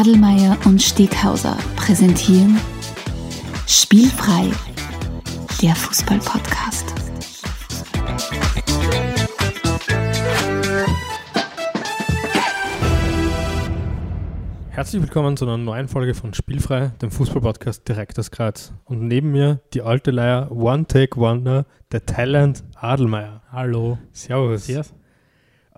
Adelmeier und Steghauser präsentieren Spielfrei, der Fußball-Podcast. Herzlich willkommen zu einer neuen Folge von Spielfrei, dem Fußball-Podcast direkt aus Graz. Und neben mir die alte Leier One Take Wonder, der Thailand Adelmeier. Hallo. Servus. Servus.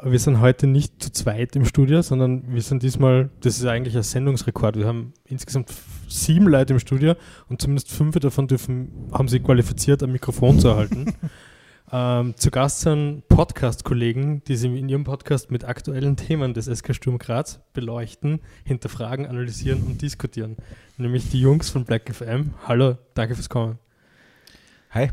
Wir sind heute nicht zu zweit im Studio, sondern wir sind diesmal, das ist eigentlich ein Sendungsrekord. Wir haben insgesamt sieben Leute im Studio und zumindest fünf davon dürfen, haben sich qualifiziert, ein Mikrofon zu erhalten. ähm, zu Gast sind Podcast-Kollegen, die sich in ihrem Podcast mit aktuellen Themen des SK Sturm Graz beleuchten, hinterfragen, analysieren und diskutieren. Nämlich die Jungs von Black FM. Hallo, danke fürs Kommen. Hi.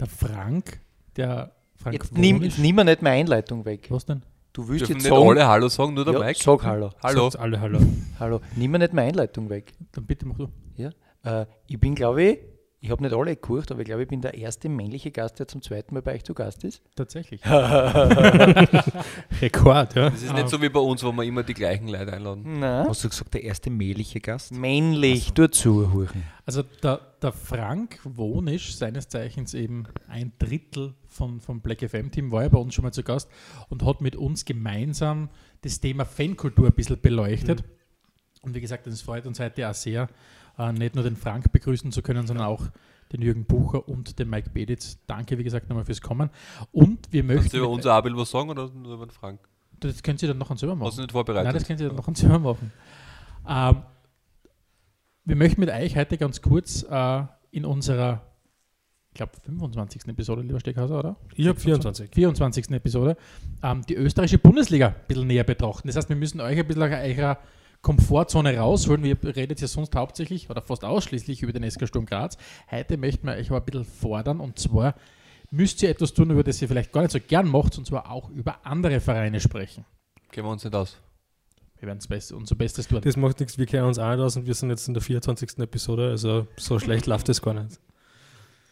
Der Frank, der Frank Jetzt nimm, jetzt nimm mir nicht meine Einleitung weg. Was denn? Du willst Dürfen jetzt nicht sagen, alle Hallo sagen, nur der ja, Mike? sag Hallo. Hallo. Sagt alle Hallo. Hallo. Nimm mir nicht meine Einleitung weg. Dann bitte mach du. Ja? Äh, ich bin, glaube ich, ich habe nicht alle gekocht, aber ich glaube, ich bin der erste männliche Gast, der zum zweiten Mal bei euch zu Gast ist. Tatsächlich. Rekord, ja. Das ist nicht so wie bei uns, wo wir immer die gleichen Leute einladen. Na? Hast du gesagt, der erste mähliche Gast? Männlich, du zuhören. Also der, der Frank Wonisch, seines Zeichens eben ein Drittel von, vom Black FM-Team, war ja bei uns schon mal zu Gast und hat mit uns gemeinsam das Thema Fankultur ein bisschen beleuchtet. Und wie gesagt, es freut uns heute auch sehr, äh, nicht nur den Frank begrüßen zu können, sondern auch den Jürgen Bucher und den Mike Beditz. Danke, wie gesagt, nochmal fürs Kommen. Und wir möchten. Kannst du über unser Abel was sagen oder nur über den Frank? das können Sie dann noch selber machen. Hast du nicht vorbereitet? Nein, das können Sie dann noch ein Zimmer machen. Ähm, wir möchten mit euch heute ganz kurz äh, in unserer, ich glaube, 25. Episode, lieber Steckhauser, oder? Ich habe 24. 24. Episode, ähm, die österreichische Bundesliga ein bisschen näher betrachten. Das heißt, wir müssen euch ein bisschen aus eurer Komfortzone rausholen. Wir redet ja sonst hauptsächlich oder fast ausschließlich über den SK Sturm Graz. Heute möchten wir euch aber ein bisschen fordern und zwar müsst ihr etwas tun, über das ihr vielleicht gar nicht so gern macht, und zwar auch über andere Vereine sprechen. Gehen wir uns nicht aus. Wir werden best unser Bestes tun. Das macht nichts, wir kennen uns auch nicht aus und wir sind jetzt in der 24. Episode, also so schlecht läuft das gar nicht.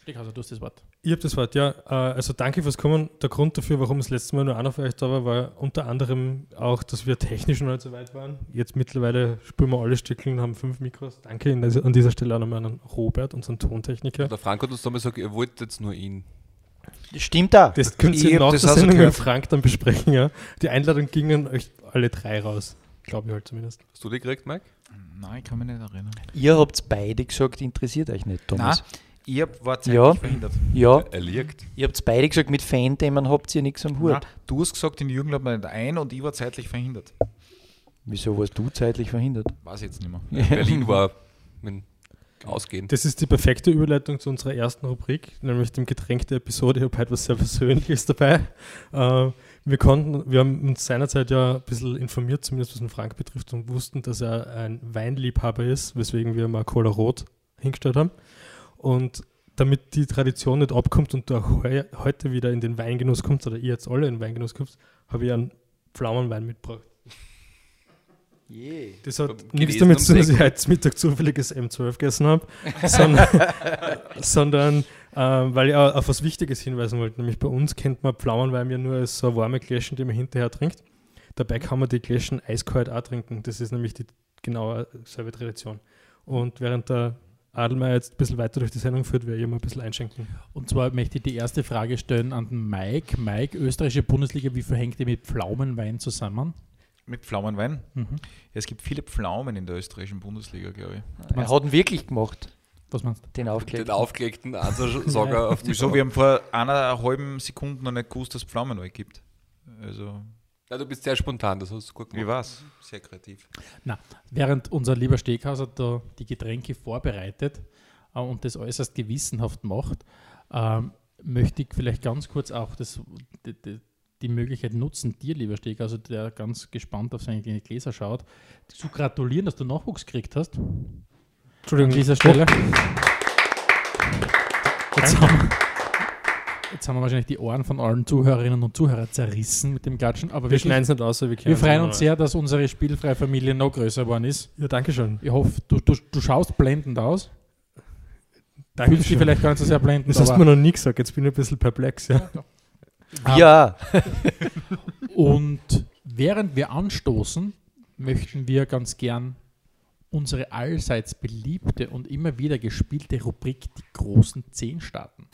Steckhauser, du hast das Wort. Ich habe das Wort, ja. Äh, Also danke fürs Kommen. Der Grund dafür, warum das letzte Mal nur einer von euch da war, war unter anderem auch, dass wir technisch noch nicht so weit waren. Jetzt mittlerweile spüren wir alle Stückeln, haben fünf Mikros. Danke an dieser Stelle auch nochmal an Robert, unseren Tontechniker. Der Frank hat uns damals gesagt, ihr wollt jetzt nur ihn. Stimmt da. Das könnt ihr nach der Sendung mit. Frank dann besprechen, ja. Die Einladung ging an euch alle drei raus. Glaube ich halt zumindest. Hast du die gekriegt, Mike? Nein, ich kann mich nicht erinnern. Ihr habt beide gesagt, interessiert euch nicht, Thomas. Nein, ich hab, war zeitlich Ja. verhindert. Ja, Er liegt. ihr habt beide gesagt, mit Fan-Themen habt ihr nichts am Hut. Nein, du hast gesagt, den Jürgen laden wir nicht ein und ich war zeitlich verhindert. Wieso warst du zeitlich verhindert? Weiß ich jetzt nicht mehr. Berlin war mit ausgehend. Das ist die perfekte Überleitung zu unserer ersten Rubrik, nämlich dem Getränk der Episode. Ich habe heute was sehr Persönliches dabei. Äh, wir konnten, wir haben uns seinerzeit ja ein bisschen informiert, zumindest was den Frank betrifft, und wussten, dass er ein Weinliebhaber ist, weswegen wir mal Cola Rot hingestellt haben. Und damit die Tradition nicht abkommt und du auch heu heute wieder in den Weingenuss kommst, oder ihr jetzt alle in den Weingenuss kommst, habe ich einen Pflaumenwein mitgebracht. Je. Das hat nichts damit zu tun, dass ich heute Mittag zufälliges M12 gegessen habe, sondern, sondern äh, weil ich auch auf was Wichtiges hinweisen wollte. Nämlich bei uns kennt man Pflaumenwein ja nur als so warme Gläschen, die man hinterher trinkt. Dabei kann man die Gläschen eiskalt auch trinken. Das ist nämlich die genaue selbe Tradition. Und während der Adelmeier jetzt ein bisschen weiter durch die Sendung führt, werde ich mal ein bisschen einschenken. Und zwar möchte ich die erste Frage stellen an den Mike. Mike, österreichische Bundesliga, wie verhängt ihr mit Pflaumenwein zusammen? Mit Pflaumenwein. Mhm. Ja, es gibt viele Pflaumen in der österreichischen Bundesliga, glaube ich. Er hat ihn wirklich gemacht, Was meinst du? den Den aufgelegt. aufgelegten Ansager auf die Wieso? Wir haben vor einer halben Sekunde noch nicht gewusst, dass es Pflaumenwein gibt. Also, Ja, du bist sehr spontan, das hast du gut wie gemacht. war's? Sehr kreativ. Na, während unser lieber Steghauser da die Getränke vorbereitet äh, und das äußerst gewissenhaft macht, ähm, möchte ich vielleicht ganz kurz auch das, die, die, die Möglichkeit nutzen, dir, lieber Steghauser, der ganz gespannt auf seine kleinen Gläser schaut, zu gratulieren, dass du Nachwuchs gekriegt hast. An Entschuldigung, dieser Stelle. Jetzt haben, jetzt haben wir wahrscheinlich die Ohren von allen Zuhörerinnen und Zuhörern zerrissen mit dem Gatschen, aber wir wirklich, schneiden es nicht aus, wir, wir freuen uns sehr, dass unsere spielfreie Familie noch größer geworden ist. Ja, danke schön. Ich hoffe, du, du, du schaust blendend aus. Danke Fühlst dich vielleicht gar nicht so sehr blendend, Das hast du mir noch nie gesagt, jetzt bin ich ein bisschen perplex. Ja. Ja, Und während wir anstoßen, möchten wir ganz gern unsere allseits beliebte und immer wieder gespielte Rubrik Die großen Zehn starten.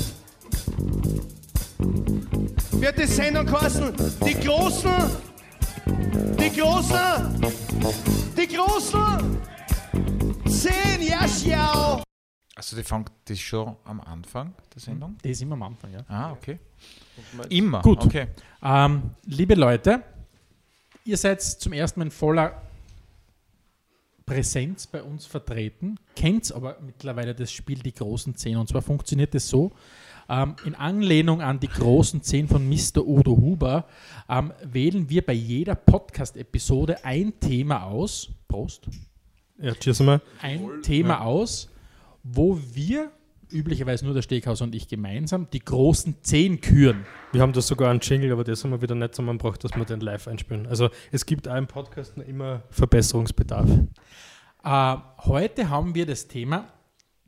Wird die Sendung kosten. Die Großen, die Großen, die Großen. Zehn, ja, schau. Also die fängt das schon am Anfang der Sendung? Das ist immer am Anfang, ja. Ah, okay. Immer? Gut. Okay. Ähm, liebe Leute, ihr seid zum ersten Mal in voller Präsenz bei uns vertreten, kennt aber mittlerweile das Spiel Die großen Zehn. Und zwar funktioniert es so, ähm, in Anlehnung an die großen Zehn von Mr. Udo Huber ähm, wählen wir bei jeder Podcast-Episode ein Thema aus. Prost. Ja, cheers einmal. Ein Thema aus, wo wir, üblicherweise nur der Steakhaus und ich gemeinsam, die großen Zehn küren. Wir haben da sogar einen Jingle, aber das haben wir wieder nicht so, man braucht, dass wir den live einspielen. Also es gibt auch im Podcast immer Verbesserungsbedarf. Äh, heute haben wir das Thema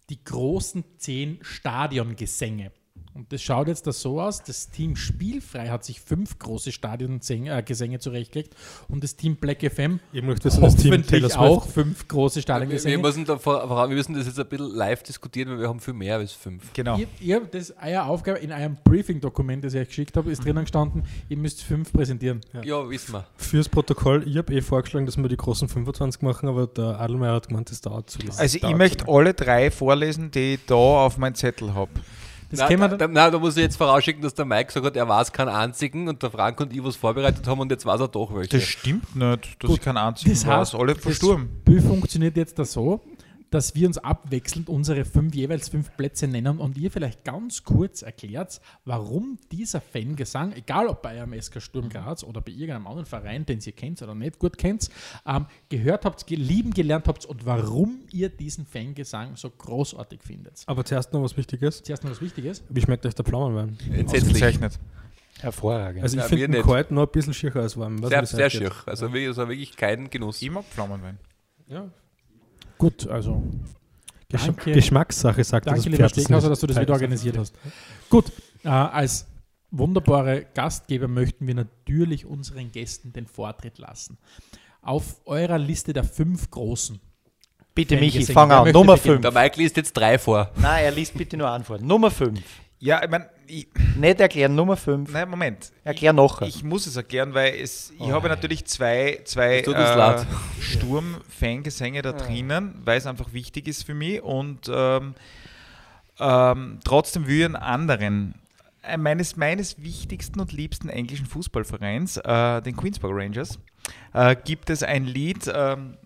die großen zehn Stadiongesänge. Und das schaut jetzt da so aus, das Team Spielfrei hat sich fünf große Stadiongesänge äh, zurechtgelegt und das Team Black FM Ich möchte das Team Taylor auch fünf große Wir, wir, Stadiongesänge. müssen da vor, wir müssen das jetzt ein bisschen live diskutieren, weil wir haben viel mehr als fünf. Genau. Ihr, ihr, das eure Aufgabe in eurem Briefing-Dokument, das ich euch geschickt habe, ist drinnen gestanden, ihr müsst fünf präsentieren. Ja, wissen wir. Fürs Protokoll, ich habe eh vorgeschlagen, dass wir die großen 25 machen, aber der Adelmeier hat gemeint, das dauert zu lange. Also ich möchte alle drei vorlesen, die ich da auf meinem Zettel habe. Das wir da, dann, da, muss ich jetzt vorausschicken, dass der Mike gesagt hat, er weiß keinen einzigen und der Frank und ich was vorbereitet haben und jetzt weiß er doch welche. Das stimmt nicht, dass Gut, ich keinen einzigen das weiß. heißt, Alle das versturben. Spiel funktioniert jetzt da so, dass wir uns abwechselnd unsere fünf, jeweils fünf Plätze nennen und ihr vielleicht ganz kurz erklärt, warum dieser Fangesang, egal ob bei eurem SK Sturm Graz oder bei irgendeinem anderen Verein, den ihr kennt oder nicht gut kennt, ähm, gehört habt, lieben gelernt habt und warum ihr diesen Fangesang so großartig findet. Aber zuerst noch was Wichtiges. Zuerst noch was Wichtiges. Wie schmeckt euch der Pflaumenwein? Entsetzlich. Hervorragend. Also ich Ja, finde den kalt noch ein bisschen schier als warm. Sehr, sehr schier. Also wirklich, also wirklich kein Genuss. Ich mag Pflaumenwein. Ja. Gut, also Gesch Danke. Geschmackssache, sagt Danke, das lieber Pferd. Steghauser, nicht. dass du das wieder organisiert hast. Gut, äh, als wunderbare Gastgeber möchten wir natürlich unseren Gästen den Vortritt lassen. Auf eurer Liste der fünf Großen. Bitte, Michi, fang an. Nummer beginnen? 5. Der Mike liest jetzt drei vor. Nein, er liest bitte nur Antwort. Nummer 5. Ja, ich meine, ich, Nicht erklären, Nummer 5. nein, Moment. Erklär nachher. Ich muss es erklären, weil es, ich habe natürlich zwei, zwei leid. Sturm-Fangesänge da drinnen, weil es einfach wichtig ist für mich und ähm, ähm, trotzdem will ich einen anderen, äh, meines, meines wichtigsten und liebsten englischen Fußballvereins, äh, den Queensborough Rangers, äh, gibt es ein Lied, ähm,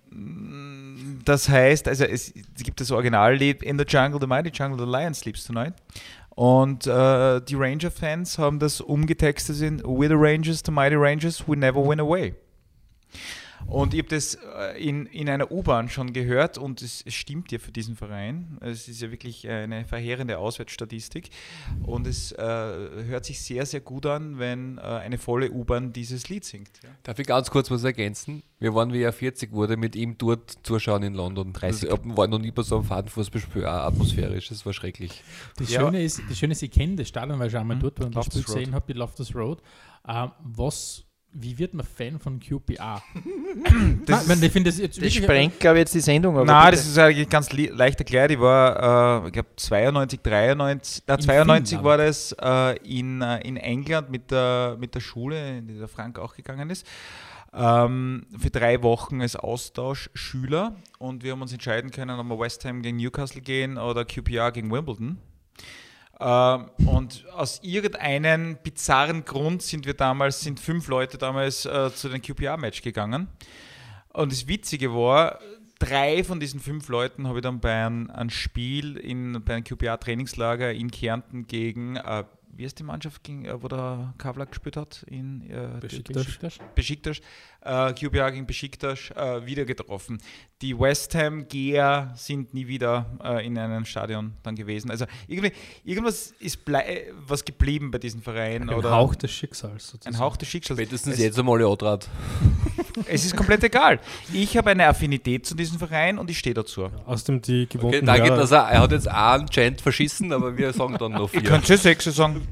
das heißt, also es, es gibt das Originallied In the Jungle, the Mighty Jungle, the Lion Sleeps Tonight. Und äh, die Ranger-Fans haben das umgetextet in We're the Rangers, the Mighty Rangers, we never win away. Und ich habe das äh, in, in einer U-Bahn schon gehört und es, es stimmt ja für diesen Verein. Es ist ja wirklich eine verheerende Auswärtsstatistik und es äh, hört sich sehr, sehr gut an, wenn äh, eine volle U-Bahn dieses Lied singt. Ja. Darf ich ganz kurz was ergänzen? Wir waren, wie er 40 wurde, mit ihm dort zuschauen in London. 30. Das war noch nie bei so einem Fadenfußballspiel auch atmosphärisch. Das war schrecklich. Das, Ja. Schöne ist, das Schöne ist, ich kenne das Stadion, weil ich schon einmal dort war und das Spiel gesehen habe, die Loftus Road. Ähm, was, wie wird man Fan von QPR? Das Nein, ich finde das jetzt Das sprengt, glaube ich, jetzt die Sendung. Aber Nein, bitte. das ist eigentlich ganz leicht erklärt. Ich war, äh, ich glaube, 92, 93, na, In 92 Finnland. war das äh, in, äh, in England mit der, mit der Schule, in die der Frank auch gegangen ist. Ähm, für drei Wochen als Austauschschüler und wir haben uns entscheiden können, ob wir West Ham gegen Newcastle gehen oder QPR gegen Wimbledon. Ähm, und aus irgendeinem bizarren Grund sind wir damals, sind fünf Leute damals äh, zu dem QPR-Match gegangen. Und das Witzige war, drei von diesen fünf Leuten habe ich dann bei einem, einem Spiel in, bei einem QPR-Trainingslager in Kärnten gegen, äh, wie ist die Mannschaft, gegen, äh, wo der Kavlak gespielt hat? In äh, Besiktas. Besiktas. Äh, QPR gegen Besiktas äh, wieder getroffen. Die West Ham Geher sind nie wieder äh, in einem Stadion dann gewesen. Also irgendwie, irgendwas ist was geblieben bei diesem Verein. Ein oder Hauch des Schicksals sozusagen. ein Hauch des Schicksals. Spätestens Es- jetzt einmal Jodrat. Es ist komplett egal. Ich habe eine Affinität zu diesem Verein und ich stehe dazu. Außerdem die Okay, gewohnten danke, Hörer- dass er, er hat jetzt einen Chant verschissen, aber wir sagen dann noch Ich vier. könnte schon sechs sagen.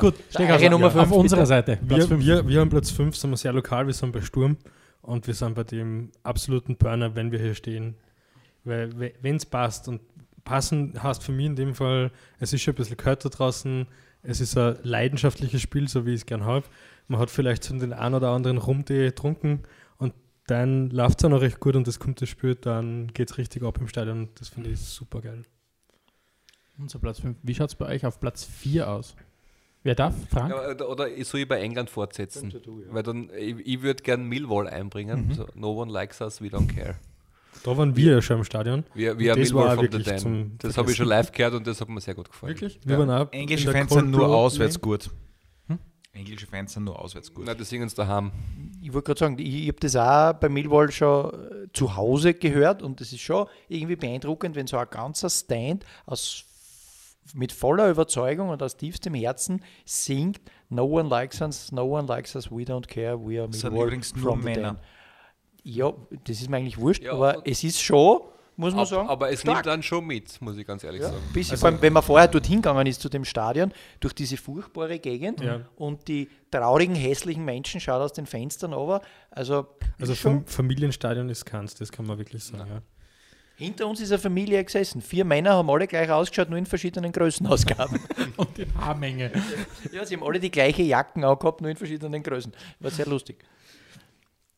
Gut, Eure Nummer auf fünf, unserer bitte. Seite. Wir, wir, wir haben Platz 5, sind wir sehr lokal, wir sind bei Sturm. Und wir sind bei dem absoluten Burner, wenn wir hier stehen. Weil wenn es passt und passen heißt für mich in dem Fall, es ist schon ein bisschen kälter draußen, es ist ein leidenschaftliches Spiel, so wie ich es gern habe. Man hat vielleicht so den einen oder anderen Rumtee getrunken und dann läuft es auch noch recht gut und das kommt das Spiel, dann geht es richtig ab im Stadion. Das finde ich super geil. Unser Platz 5. Wie schaut es bei euch auf Platz 4 aus? Wer darf? Frank? Ja, oder, oder soll ich bei England fortsetzen? Du, ja. Weil dann, ich, ich würde gern Millwall einbringen. Mhm. So, no one likes us, we don't care. Da waren wir ja schon im Stadion. Wir, wir Das Millwall war from the wirklich Den. zum Das habe ich schon live gehört und das hat mir sehr gut gefallen. Wirklich? Wir waren auch Englische Fans sind nur auswärts gut. Hm? Englische Fans sind nur auswärts gut. Nein, die singen es daheim. Ich wollte gerade sagen, ich, ich habe das auch bei Millwall schon äh, zu Hause gehört und das ist schon irgendwie beeindruckend, wenn so ein ganzer Stand aus, mit voller Überzeugung und aus tiefstem Herzen singt No one likes us, no one likes us, we don't care, we are Das nur from Männer. Den. Ja, das ist mir eigentlich wurscht, Ja, aber aber- es ist schon, muss man Aber, sagen, aber es stark. nimmt dann schon mit, muss ich ganz ehrlich Ja, sagen. bisschen, Also- vor allem, wenn man vorher dorthin gegangen ist zu dem Stadion, durch diese furchtbare Gegend Ja. und die traurigen, hässlichen Menschen schaut aus den Fenstern runter. Also, Also Familienstadion ist keins, das kann man wirklich sagen. Ja. hinter uns ist eine Familie gesessen. Vier Männer haben alle gleich ausgeschaut, nur in verschiedenen Größenausgaben. Und die Haarmenge. ja, sie haben alle die gleiche Jacken auch gehabt, nur in verschiedenen Größen. War sehr lustig.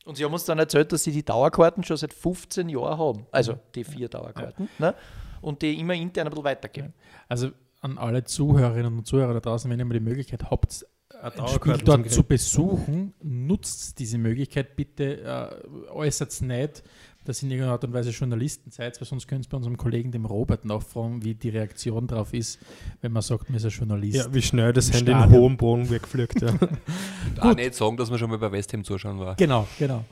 Und sie haben uns dann erzählt, dass sie die Dauerkarten schon seit 15 Jahren haben. Also die vier Dauerkarten. Ne? Und die immer intern ein bisschen weitergeben. Also an alle Zuhörerinnen und Zuhörer da draußen, wenn ihr mal die Möglichkeit habt, ein Spiel dort zu besuchen, nutzt diese Möglichkeit bitte, äh, äußert es nicht, dass ihr in irgendeiner Art und Weise Journalisten seid, weil sonst könnt ihr bei unserem Kollegen, dem Robert, nachfragen, wie die Reaktion darauf ist, wenn man sagt, man ist ein Journalist. Ja, wie schnell das Im Handy in hohem Boden wegfliegt. Ja. Auch nicht sagen, dass man schon mal bei West Ham zuschauen war. Genau, genau.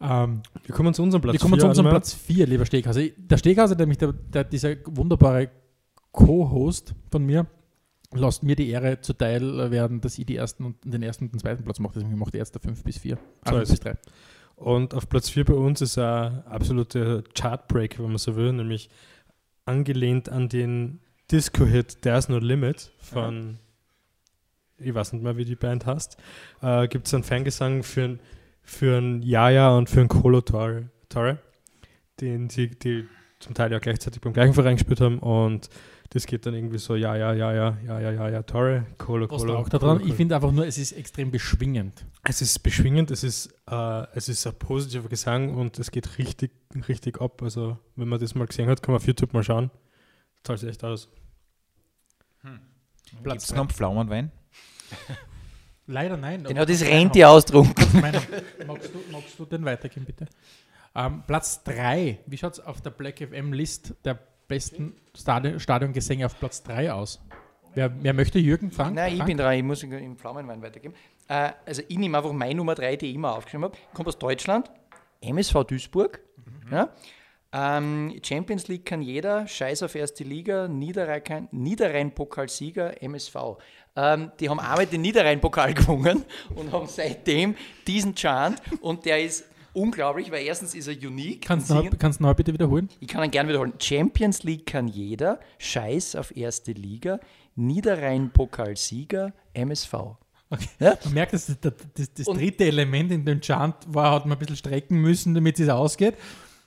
Ähm, Wir kommen zu unserem Platz. wir kommen vier, zu unserem. Platz 4, lieber Steghauser. Der Steghauser, nämlich der, der, dieser wunderbare Co-Host von mir, lasst mir die Ehre zuteil werden, dass ich die ersten und den ersten und den zweiten Platz mache. Deswegen macht er jetzt der 5 bis 4. So ist bis 3. Und auf Platz 4 bei uns ist ein absoluter Chartbreak, wenn man so will, nämlich angelehnt an den Disco-Hit There's No Limit von, ich weiß nicht mehr, wie die Band heißt, äh, gibt es einen Fangesang für, ein- für ein Jaja und für ein Colo Torre, den sie die zum Teil ja gleichzeitig beim gleichen Verein gespielt haben und das geht dann irgendwie so, ja, ja, ja, ja, ja, ja, ja, ja, Torre, Colo, Was Colo. auch da Colo, dran? Ich finde einfach nur, es ist extrem beschwingend. Es ist beschwingend, es ist, äh, es ist ein positiver Gesang und es geht richtig, richtig ab. Also, wenn man das mal gesehen hat, kann man auf YouTube mal schauen. Zahlt sich echt aus. Gibt Platz es noch einen Pflaumenwein? Leider nein. Den hat das Rentier. Meiner, magst, du, magst du den weitergeben, bitte? Ähm, Platz 3. Wie schaut es auf der Black FM List der besten Stadion, Stadiongesänge auf Platz 3 aus? Wer, wer möchte Jürgen Frank? Nein, ich Frank? bin dran, ich muss im Pflaumenwein weitergeben. Äh, also ich nehme einfach meine Nummer 3, die ich immer aufgeschrieben habe. Kommt aus Deutschland, MSV Duisburg. Ja. Ähm, Champions League kann jeder, Scheiß auf erste Liga, Niederrhein, Niederrhein-Pokalsieger, MSV. Ähm, die haben einmal den Niederrhein-Pokal gewonnen und haben seitdem diesen Chant und der ist unglaublich, weil erstens ist er unique. Kannst und du kannst noch bitte wiederholen? ich kann ihn gerne wiederholen. Champions League kann jeder, Scheiß auf erste Liga, Niederrhein-Pokalsieger, MSV. Ja? Man merkt, dass das, das, das Und- dritte Element in dem Chant war, hat man ein bisschen strecken müssen, damit es ausgeht.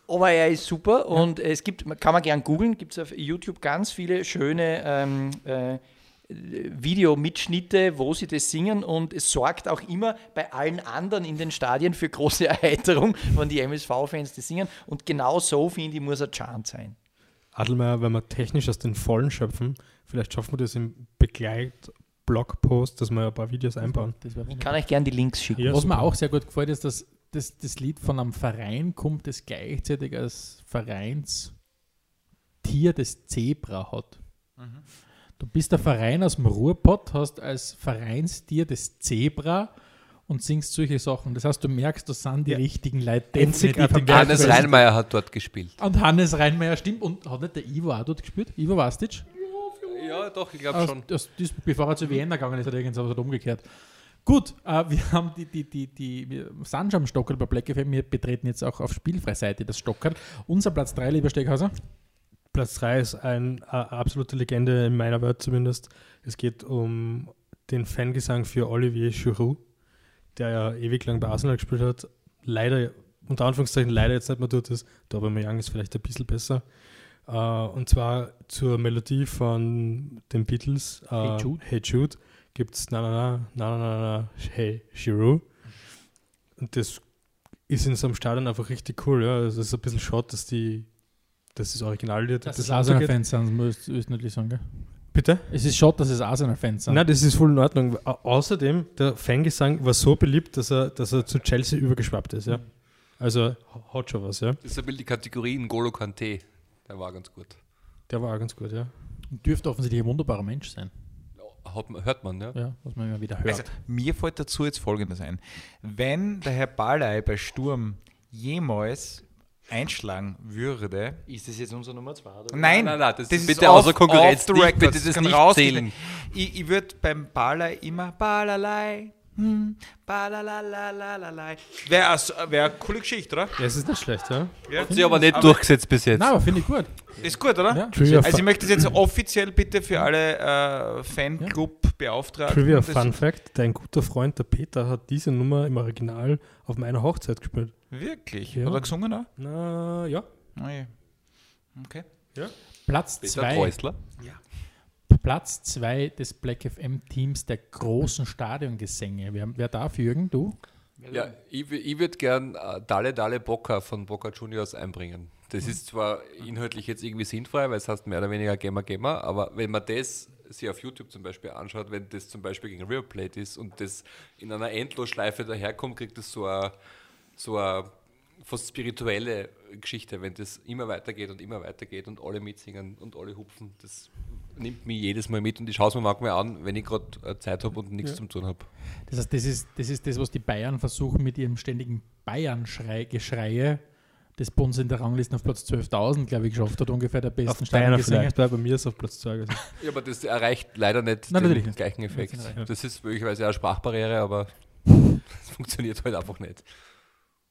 Aber er ist super und es gibt, kann man gern googeln, gibt es auf YouTube ganz viele schöne ähm, äh, Videomitschnitte, wo sie das singen und es sorgt auch immer bei allen anderen in den Stadien für große Erheiterung, wenn die MSV-Fans das singen und genau so, finde ich, muss ein Chant sein. Adelmeier, wenn wir technisch aus den Vollen schöpfen, vielleicht schaffen wir das im Begleit-Blogpost, dass wir ein paar Videos einbauen. Ich kann euch gern die Links schicken. Ja, Was mir super. auch sehr gut gefällt, ist, dass das, das Lied von einem Verein kommt, das gleichzeitig als Vereinstier das Zebra hat. Du bist der Verein aus dem Ruhrpott, hast als Vereinstier das Zebra und singst solche Sachen. Das heißt, du merkst, das sind die Ja. richtigen Leute Einzigartig. Hannes Reinmeier hat dort gespielt. Und Hannes Reinmeier stimmt. Und hat nicht der Ivo auch dort gespielt? Ivo Vastic? Ja, doch, ich glaube Aus, schon. aus Duisburg, bevor er zu Vienna gegangen ist, hat er irgendwas umgekehrt. Gut, äh, wir haben die, die, die, die, wir sind schon am Stockerl bei Black FM. Wir betreten jetzt auch auf Spielfreiseite das Stockerl. Unser Platz 3, lieber Steckhauser. Platz 3 ist ein, eine absolute Legende in meiner Welt zumindest. Es geht um den Fangesang für Olivier Giroud, der ja ewig lang bei Arsenal gespielt hat, leider, unter Anführungszeichen leider jetzt nicht mehr dort ist. Der Aubameyang ist vielleicht ein bisschen besser. Äh, und zwar zur Melodie von den Beatles, äh, Hey Jude. Hey Jude, gibt es na na na, na na na na, Hey Giroux. Und das ist in so einem Stadion einfach richtig cool. Ja. Also es ist ein bisschen schade, dass die das Originallied Das ein ist. Arsenal-Fans sind, muss ich nicht sagen, gell? Bitte? Es ist schade, dass es Arsenal-Fans sind. Nein, das ist voll in Ordnung. Au außerdem, der Fangesang war so beliebt, dass er, dass er zu Chelsea übergeschwappt ist. Ja. Also hat schon was, ja. Das ist ein bisschen die Kategorie N'Golo Kante. Der war ganz gut. Der war auch ganz gut, ja. Und dürfte offensichtlich ein wunderbarer Mensch sein. Hat man, hört man, ja? Ja, was man immer wieder hört. Also, mir fällt dazu jetzt Folgendes ein. Wenn der Herr Ballei bei Sturm jemals einschlagen würde, Ist das jetzt unsere Nummer 2? Nein, nein, nein, das das ist bitte off- außer Konkurrenz. off the record, bitte das nicht zählen. Ich, ich würde beim Ballerlei immer Ballerlei, hm. Wäre wär eine coole Geschichte, oder? Ja, es ist nicht schlecht, ja. Ja. Hat sich aber nicht durchgesetzt bis jetzt. Nein, aber finde ich gut. Ist gut, oder? Ja. Trivia, Also ich möchte das jetzt offiziell bitte für alle äh, Fanclub-Beauftragten. Trivia das- Fun Fact: Dein guter Freund, der Peter, hat diese Nummer im Original auf meiner Hochzeit gespielt. Wirklich? Ja. Hat er gesungen auch? Na ja. Ah, ja. Okay. Platz Peter 2 Treusler. Platz zwei des Black FM Teams der großen Stadiongesänge. Wer, wer darf, Jürgen? Du? Ja, ich, ich würde gern äh, Dale Dale Boca von Boca Juniors einbringen. Das ist zwar inhaltlich jetzt irgendwie sinnfrei, weil es heißt mehr oder weniger Gamer Gamer, aber wenn man das sich auf YouTube zum Beispiel anschaut, wenn das zum Beispiel gegen River Plate ist und das in einer Endlosschleife daherkommt, kriegt das so eine so fast spirituelle Geschichte, wenn das immer weitergeht und immer weitergeht und alle mitsingen und alle hupfen. Das nimmt mich jedes Mal mit und ich schaue es mir manchmal an, wenn ich gerade äh, Zeit habe und nichts zum tun habe. Das heißt, das ist, das ist das, was die Bayern versuchen mit ihrem ständigen Bayern-Geschreie, das uns in der Rangliste auf Platz 12.000, glaube ich, geschafft hat, ungefähr der besten Stadiongesänge. vielleicht, weil bei mir ist es auf Platz 2 gewesen. Ja, aber das erreicht leider nicht Nein, den nicht. gleichen Effekt. Ja. Das ist möglicherweise eine Sprachbarriere, aber es funktioniert halt einfach nicht.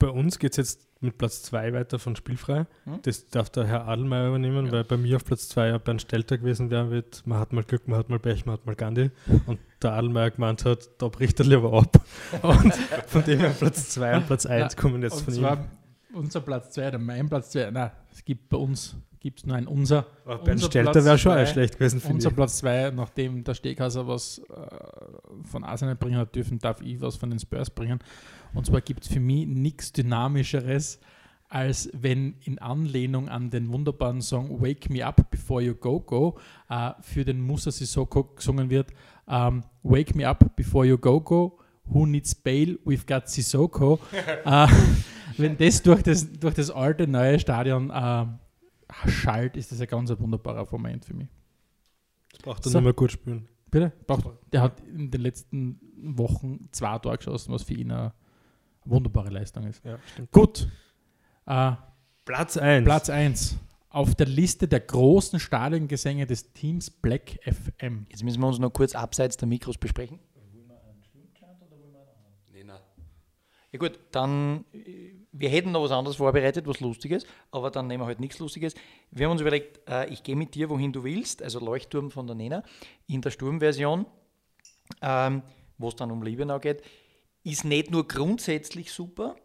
Bei uns geht es jetzt mit Platz 2 weiter von Spielfrei. Hm? Das darf der Herr Adelmeier übernehmen, weil bei mir auf Platz 2 ja Bernd Stelter gewesen wäre mit Man hat mal Glück, man hat mal Pech, man hat mal Gandhi. Und der Adelmeier gemeint hat, da bricht er lieber ab. Und von dem her Platz 2 und Platz 1 kommen jetzt Und von ihm. unser Platz 2 oder mein Platz 2. Nein, es gibt bei uns gibt es nur ein unser. Aber unser Stelter wäre schon zwei- schlecht gewesen, Unser ich. Platz 2, nachdem der Steghauser was äh, von Arsenal bringen hat dürfen, darf ich was von den Spurs bringen. Und zwar gibt es für mich nichts Dynamischeres, als wenn in Anlehnung an den wunderbaren Song Wake Me Up Before You Go Go äh, für den Musa Sissoko gesungen wird. ähm, Wake Me Up Before You Go Go. Who needs bail? We've got Sissoko. äh, wenn das durch das, durch das alte, neue Stadion äh, schallt, ist das ein ganz wunderbarer Moment für mich. Das braucht er So. nicht mehr gut spielen. Bitte? Braucht, der hat in den letzten Wochen zwei Tore geschossen, was für ihn eine wunderbare Leistung ist. Ja, stimmt. Gut. Äh, Platz 1. Platz 1 auf der Liste der großen Stadiongesänge des Teams Black FM. Jetzt müssen wir uns noch kurz abseits der Mikros besprechen. Nee, nein. Ja gut, dann, äh, wir hätten noch was anderes vorbereitet, was Lustiges, aber dann nehmen wir halt nichts Lustiges. Wir haben uns überlegt, äh, ich gehe mit dir, wohin du willst, also Leuchtturm von der Nena, in der Sturmversion, ähm, wo es dann um Liebenau geht, ist nicht nur grundsätzlich super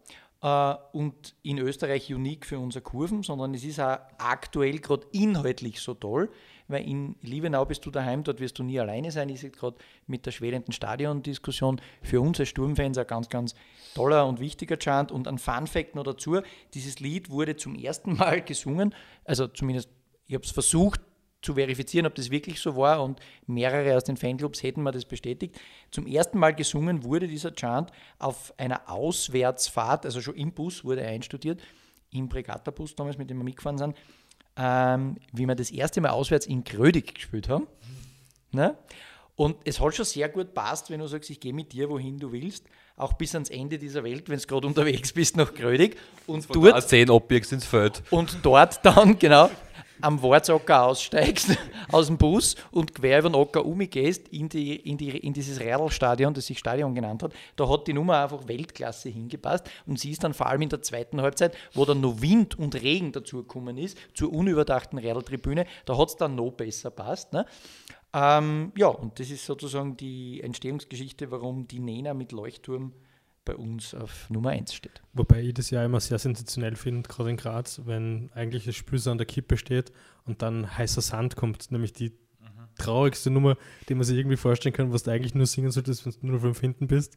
äh, und in Österreich unique für unsere Kurven, sondern es ist auch aktuell gerade inhaltlich so toll, weil in Liebenau bist du daheim, dort wirst du nie alleine sein. Ich sehe gerade mit der schwelenden Stadion-Diskussion für uns als Sturmfans ein ganz, ganz toller und wichtiger Chant. Und ein Fun-Fact noch dazu: Dieses Lied wurde zum ersten Mal gesungen, also zumindest, ich habe es versucht zu verifizieren, ob das wirklich so war und mehrere aus den Fanclubs hätten mir das bestätigt. Zum ersten Mal gesungen wurde dieser Chant auf einer Auswärtsfahrt, also schon im Bus wurde er einstudiert, im Bregatta-Bus damals, mit dem wir mitgefahren sind, ähm, wie wir das erste Mal auswärts in Grödig gespielt haben. Ne? Und es hat schon sehr gut passt, wenn du sagst, ich gehe mit dir, wohin du willst, auch bis ans Ende dieser Welt, wenn du gerade unterwegs bist nach Grödig und Von dort, 10 abbiegst ins Feld. und dort dann, genau, am Wortsacker aussteigst aus dem Bus und quer über den Acker umgehst in, die, in, die, in dieses Radlstadion, das sich Stadion genannt hat. Da hat die Nummer einfach Weltklasse hingepasst und sie ist dann vor allem in der zweiten Halbzeit, wo dann noch Wind und Regen dazugekommen ist, zur unüberdachten Radltribüne, da hat es dann noch besser passt. Ne? Ähm, ja, und das ist sozusagen die Entstehungsgeschichte, warum die Nena mit Leuchtturm bei uns auf Nummer 1 steht. Wobei ich das ja immer sehr sensationell finde, gerade in Graz, wenn eigentlich das Spiel so an der Kippe steht und dann heißer Sand kommt, nämlich die traurigste Nummer, die man sich irgendwie vorstellen kann, was du eigentlich nur singen solltest, wenn du nur fünf hinten bist.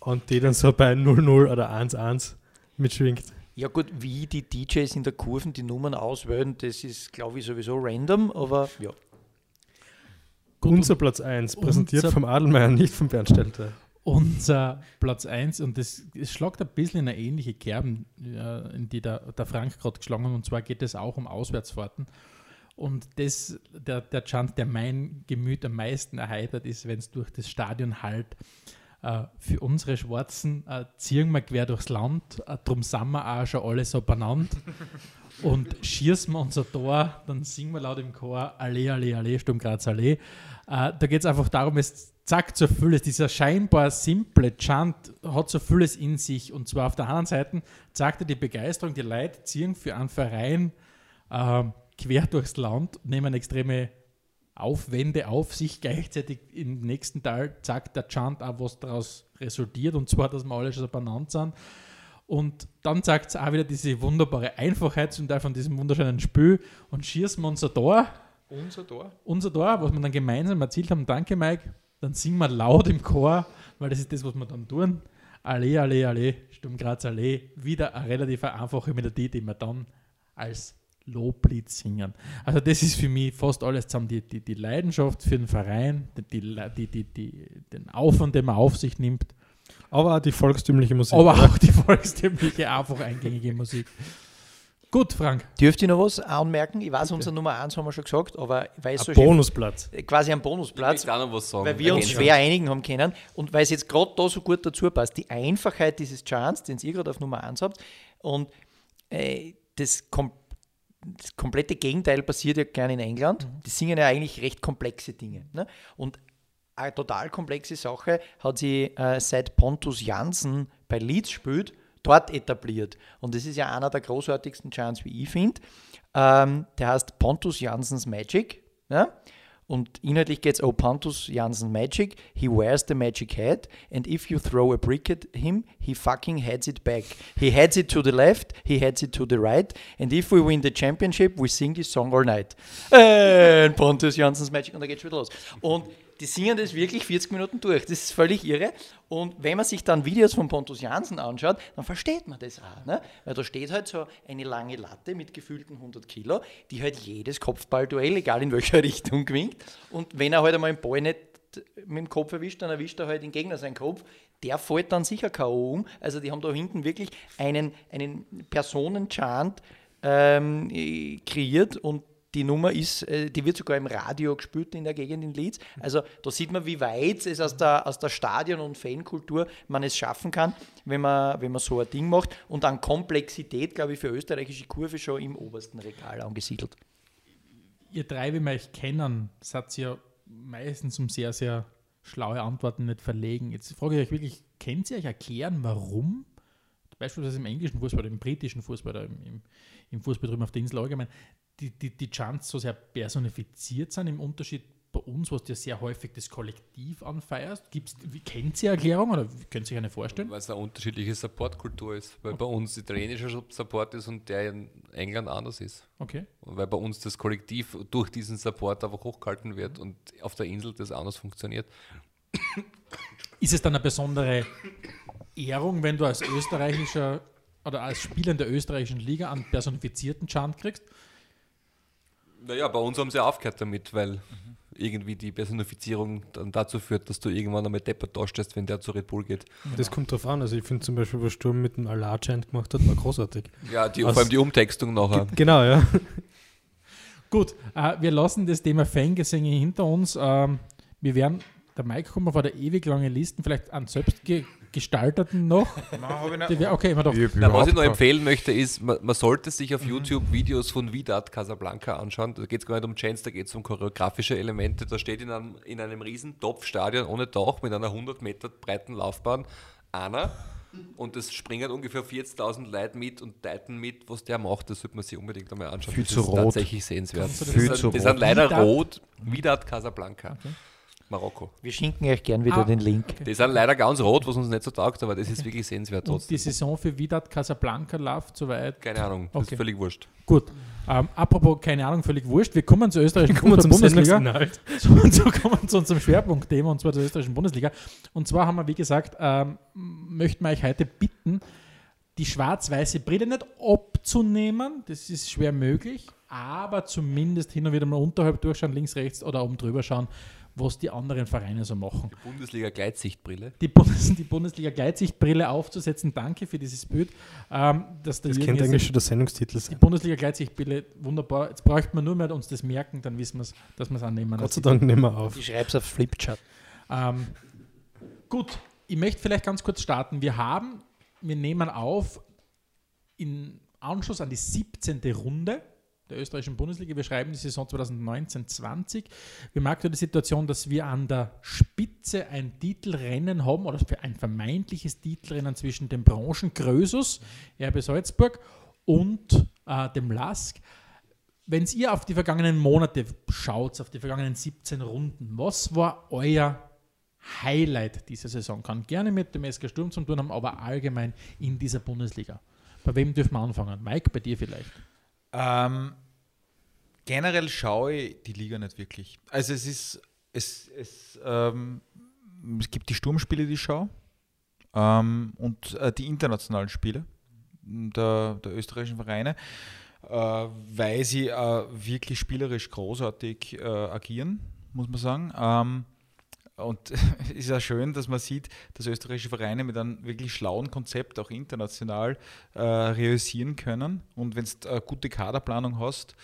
Und die dann so bei 0-0 oder 1-1 mitschwingt. Ja gut, wie die DJs in der Kurven die Nummern auswählen, das ist, glaube ich, sowieso random, aber ja. Gut, Unser Platz 1, präsentiert vom Adelmeier, nicht vom Bernd Stelter. Unser Platz 1, und das, es schlagt ein bisschen in eine ähnliche Kerben, in die der, der Frank gerade geschlagen hat, und zwar geht es auch um Auswärtsfahrten. Und das, der, der Chant, der mein Gemüt am meisten erheitert, ist, wenn es durch das Stadion halt äh, für unsere Schwarzen äh, ziehen wir quer durchs Land, äh, drum sind wir auch schon alle so benannt. Und schießen wir unser Tor, dann singen wir laut im Chor Allee, Allee, Allee, Sturm Graz Allee. Äh, da geht es einfach darum, es sagt so vieles, dieser scheinbar simple Chant hat so vieles in sich. Und zwar auf der anderen Seite sagt er die Begeisterung, die Leute ziehen für einen Verein äh, quer durchs Land, nehmen extreme Aufwände auf sich. Gleichzeitig im nächsten Teil sagt der Chant auch, was daraus resultiert, und zwar, dass wir alle schon so benannt sind. Und dann sagt es auch wieder diese wunderbare Einfachheit zum Teil von diesem wunderschönen Spiel und schießen wir unser Tor, Unser Tor. unser Tor, was wir dann gemeinsam erzielt haben, danke Mike, dann singen wir laut im Chor, weil das ist das, was wir dann tun. Allee, Allee, Allee, Sturm Graz Allee, wieder eine relativ einfache Melodie, die wir dann als Loblied singen. Also das ist für mich fast alles zusammen, die, die, die Leidenschaft für den Verein, die, die, die, die, den Aufwand, den man auf sich nimmt, Aber auch die volkstümliche Musik. aber auch die volkstümliche, einfach eingängige Musik. Gut, Frank. Dürft ihr noch was anmerken? Ich weiß, unser Nummer 1 haben wir schon gesagt, aber weil es so Ein schön- Bonusplatz. quasi ein Ich Bonusplatz, möchte auch noch was sagen. weil wir uns schwer einigen haben können und weil es jetzt gerade da so gut dazu passt, die Einfachheit dieses Chants, den ihr gerade auf Nummer 1 habt und äh, das, kom das komplette Gegenteil passiert ja gerne in England. Die singen ja eigentlich recht komplexe Dinge. Ne? Und eine total komplexe Sache hat sie äh, seit Pontus Janssen bei Leeds spielt, dort etabliert. Und das ist ja einer der großartigsten Chants, wie ich finde. Ähm, der heißt Pontus Janssens Magic. Ja? Und inhaltlich geht es, oh Pontus Janssen Magic, he wears the magic hat, and if you throw a brick at him, he fucking heads it back. He heads it to the left, he heads it to the right, and if we win the championship, we sing this song all night. And Pontus Janssens Magic, und da geht's wieder los. Und die singen das wirklich 40 Minuten durch. Das ist völlig irre. Und wenn man sich dann Videos von Pontus Janssen anschaut, dann versteht man das auch. Ne? Weil da steht halt so eine lange Latte mit gefühlten 100 Kilo, die halt jedes Kopfballduell, egal in welcher Richtung, gewinnt. Und wenn er halt einmal den Ball nicht mit dem Kopf erwischt, dann erwischt er halt den Gegner seinen Kopf. Der fällt dann sicher K.O. um. Also die haben da hinten wirklich einen, einen Personenchant ähm, äh, kreiert und die Nummer ist, äh, die wird sogar im Radio gespielt in der Gegend in Leeds. Also da sieht man, wie weit es aus der, aus der Stadion- und Fankultur man es schaffen kann, wenn man, wenn man so ein Ding macht. Und an Komplexität, glaube ich, für österreichische Kurve schon im obersten Regal angesiedelt. ihr drei, wie wir euch kennen, seid ihr meistens um sehr, sehr schlaue Antworten nicht verlegen. Jetzt frage ich euch wirklich, kennt ihr euch erklären, warum? Beispielsweise im englischen Fußball, im britischen Fußball, im, im, im Fußball drüben auf der Insel allgemein, die, die, die Chants so sehr personifiziert sind, im Unterschied bei uns, was du ja sehr häufig das Kollektiv anfeierst. Gibt's, kennt ihr Erklärung oder könnt ihr sich eine vorstellen? Weil es eine unterschiedliche Supportkultur ist. Weil bei uns italienischer Support ist und der in England anders ist. Okay. Und weil bei uns das Kollektiv durch diesen Support einfach hochgehalten wird und auf der Insel das anders funktioniert. Ist es dann eine besondere Ehrung, wenn du als österreichischer oder als Spieler in der österreichischen Liga einen personifizierten Chant kriegst? Naja, bei uns haben sie aufgehört damit, weil irgendwie die Personifizierung dann dazu führt, dass du irgendwann einmal deppert dastehst, wenn der zu Red Bull geht. Das kommt drauf an. Also ich finde zum Beispiel, was Sturm mit dem Allah-Chant gemacht hat, war großartig. Ja, die, Was- vor allem die Umtextung nachher. Genau, ja. Gut, äh, wir lassen das Thema Fangesänge hinter uns. Ähm, wir werden, der Mike kommt auf eine ewig lange Listen, vielleicht einen selbst ge gestalteten noch. Die wir, okay, immer doch. Na, was ich noch empfehlen möchte, ist, man, man sollte sich auf YouTube Videos von Vidat Casablanca anschauen. Da geht es gar nicht um Chance, da geht es um choreografische Elemente. Da steht in einem, in einem riesen Topfstadion ohne Dach mit einer 100 Meter breiten Laufbahn einer und es springen ungefähr 40.000 Leute mit und deuten mit, was der macht. Das sollte man sich unbedingt einmal anschauen. Viel das zu ist rot. tatsächlich sehenswert. Das das Viel sind, zu die rot. sind leider Vidat- rot. Vidat Casablanca. Marokko. Wir schinken euch gern wieder Ah, den Link. Die sind leider ganz rot, was uns nicht so taugt, aber das ist wirklich sehenswert Und die trotzdem. Saison für Vidat Casablanca läuft soweit. Keine Ahnung, das Okay. ist völlig wurscht. Gut. Ähm, apropos, keine Ahnung, völlig wurscht. Wir kommen zur österreichischen Kommen wir zum Bundesliga. Sendungsinhalt. So, und so kommen wir zu unserem Schwerpunktthema und zwar zur österreichischen Bundesliga. Und zwar haben wir, wie gesagt, ähm, möchten wir euch heute bitten, die schwarz-weiße Brille nicht abzunehmen. Das ist schwer möglich, aber zumindest hin und wieder mal unterhalb durchschauen, links, rechts oder oben drüber schauen, was die anderen Vereine so machen. Bundesliga Gleitsichtbrille. Die, Bundes die Bundesliga Gleitsichtbrille aufzusetzen, danke für dieses Bild. Ähm, dass der Das könnte eigentlich schon der Sendungstitel die sein. Bundesliga Gleitsichtbrille, wunderbar. Jetzt bräuchte man nur mehr uns das merken, dann wissen wir es, dass wir es annehmen. Gott sei Dank nehmen wir auf. Ich schreibe es auf Flipchart. Ähm, gut, ich möchte vielleicht ganz kurz starten. Wir haben, wir nehmen auf in Anschluss an die 17. Runde der österreichischen Bundesliga. Wir schreiben die Saison 2019-20. Wir aktuell die Situation, dass wir an der Spitze ein Titelrennen haben oder ein vermeintliches Titelrennen zwischen dem Branchengrösus, RB Salzburg und äh, dem LASK. Wenn ihr auf die vergangenen Monate schaut, auf die vergangenen 17 Runden, was war euer Highlight dieser Saison? Kann gerne mit dem SK Sturm zu tun haben, aber allgemein in dieser Bundesliga. Bei wem dürfen wir anfangen? Mike, bei dir vielleicht. Ähm, generell schaue ich die Liga nicht wirklich. Also es ist, es, es, ähm, es gibt die Sturmspiele, die ich schaue ähm, und äh, die internationalen Spiele der, der österreichischen Vereine, äh, weil sie äh, wirklich spielerisch großartig äh, agieren, muss man sagen. Ähm, und es ist ja schön, dass man sieht, dass österreichische Vereine mit einem wirklich schlauen Konzept auch international äh, realisieren können. Und wenn du eine gute Kaderplanung hast,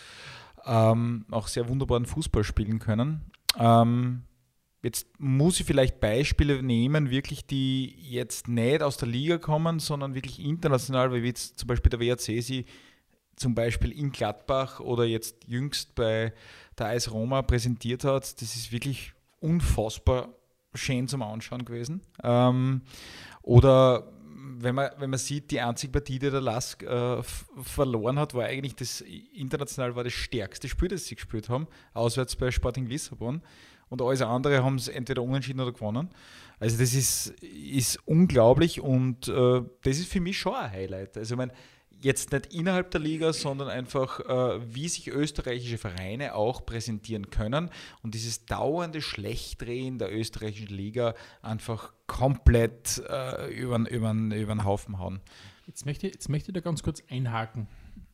ähm, auch sehr wunderbaren Fußball spielen können. Ähm, jetzt muss ich vielleicht Beispiele nehmen, wirklich, die jetzt nicht aus der Liga kommen, sondern wirklich international, wie jetzt zum Beispiel der WRC sie zum Beispiel in Gladbach oder jetzt jüngst bei der AS Roma präsentiert hat. Das ist wirklich unfassbar schön zum Anschauen gewesen. Ähm, oder wenn man, wenn man sieht, die einzige Partie, die der Lask äh, verloren hat, war eigentlich das international war das stärkste Spiel, das sie gespielt haben, auswärts bei Sporting Lissabon. Und alles andere haben es entweder unentschieden oder gewonnen. Also das ist, ist unglaublich und äh, das ist für mich schon ein Highlight. Also ich meine, jetzt nicht innerhalb der Liga, sondern einfach, äh, wie sich österreichische Vereine auch präsentieren können und dieses dauernde Schlechtdrehen der österreichischen Liga einfach komplett äh, über, über, über den Haufen hauen. Jetzt möchte, ich- jetzt möchte ich da ganz kurz einhaken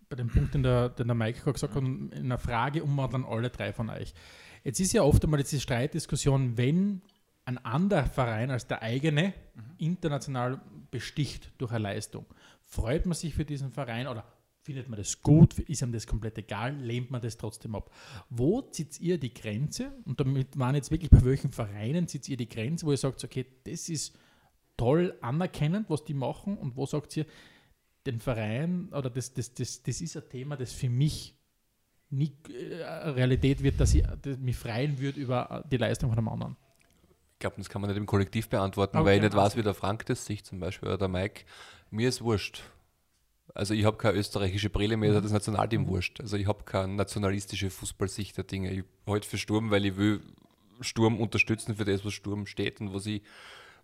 bei dem Punkt, den der, den der Mike gerade gesagt hat, in einer Frage um dann alle drei von euch. Jetzt ist ja oft einmal diese Streitdiskussion, wenn ein anderer Verein als der eigene international besticht durch eine Leistung. Freut man sich für diesen Verein oder findet man das gut? Ist einem das komplett egal? Lehnt man das trotzdem ab? Wo zieht ihr die Grenze? Und damit waren jetzt wirklich bei welchen Vereinen zieht ihr die Grenze, wo ihr sagt, okay, das ist toll anerkennend, was die machen und wo sagt ihr, den Verein oder das, das, das, das ist ein Thema, das für mich nie äh, Realität wird, dass ich das mich freuen würde über die Leistung von einem anderen. Ich glaube, das kann man nicht im Kollektiv beantworten, Okay, weil ich nicht weiß, wie der Frank das sieht zum Beispiel oder der Mike. Mir ist wurscht. Also ich habe keine österreichische Brille, ist das Nationalteam wurscht. Also ich habe keine nationalistische Fußballsicht der Dinge. Ich halte für Sturm, weil ich will Sturm unterstützen für das, was Sturm steht und was ich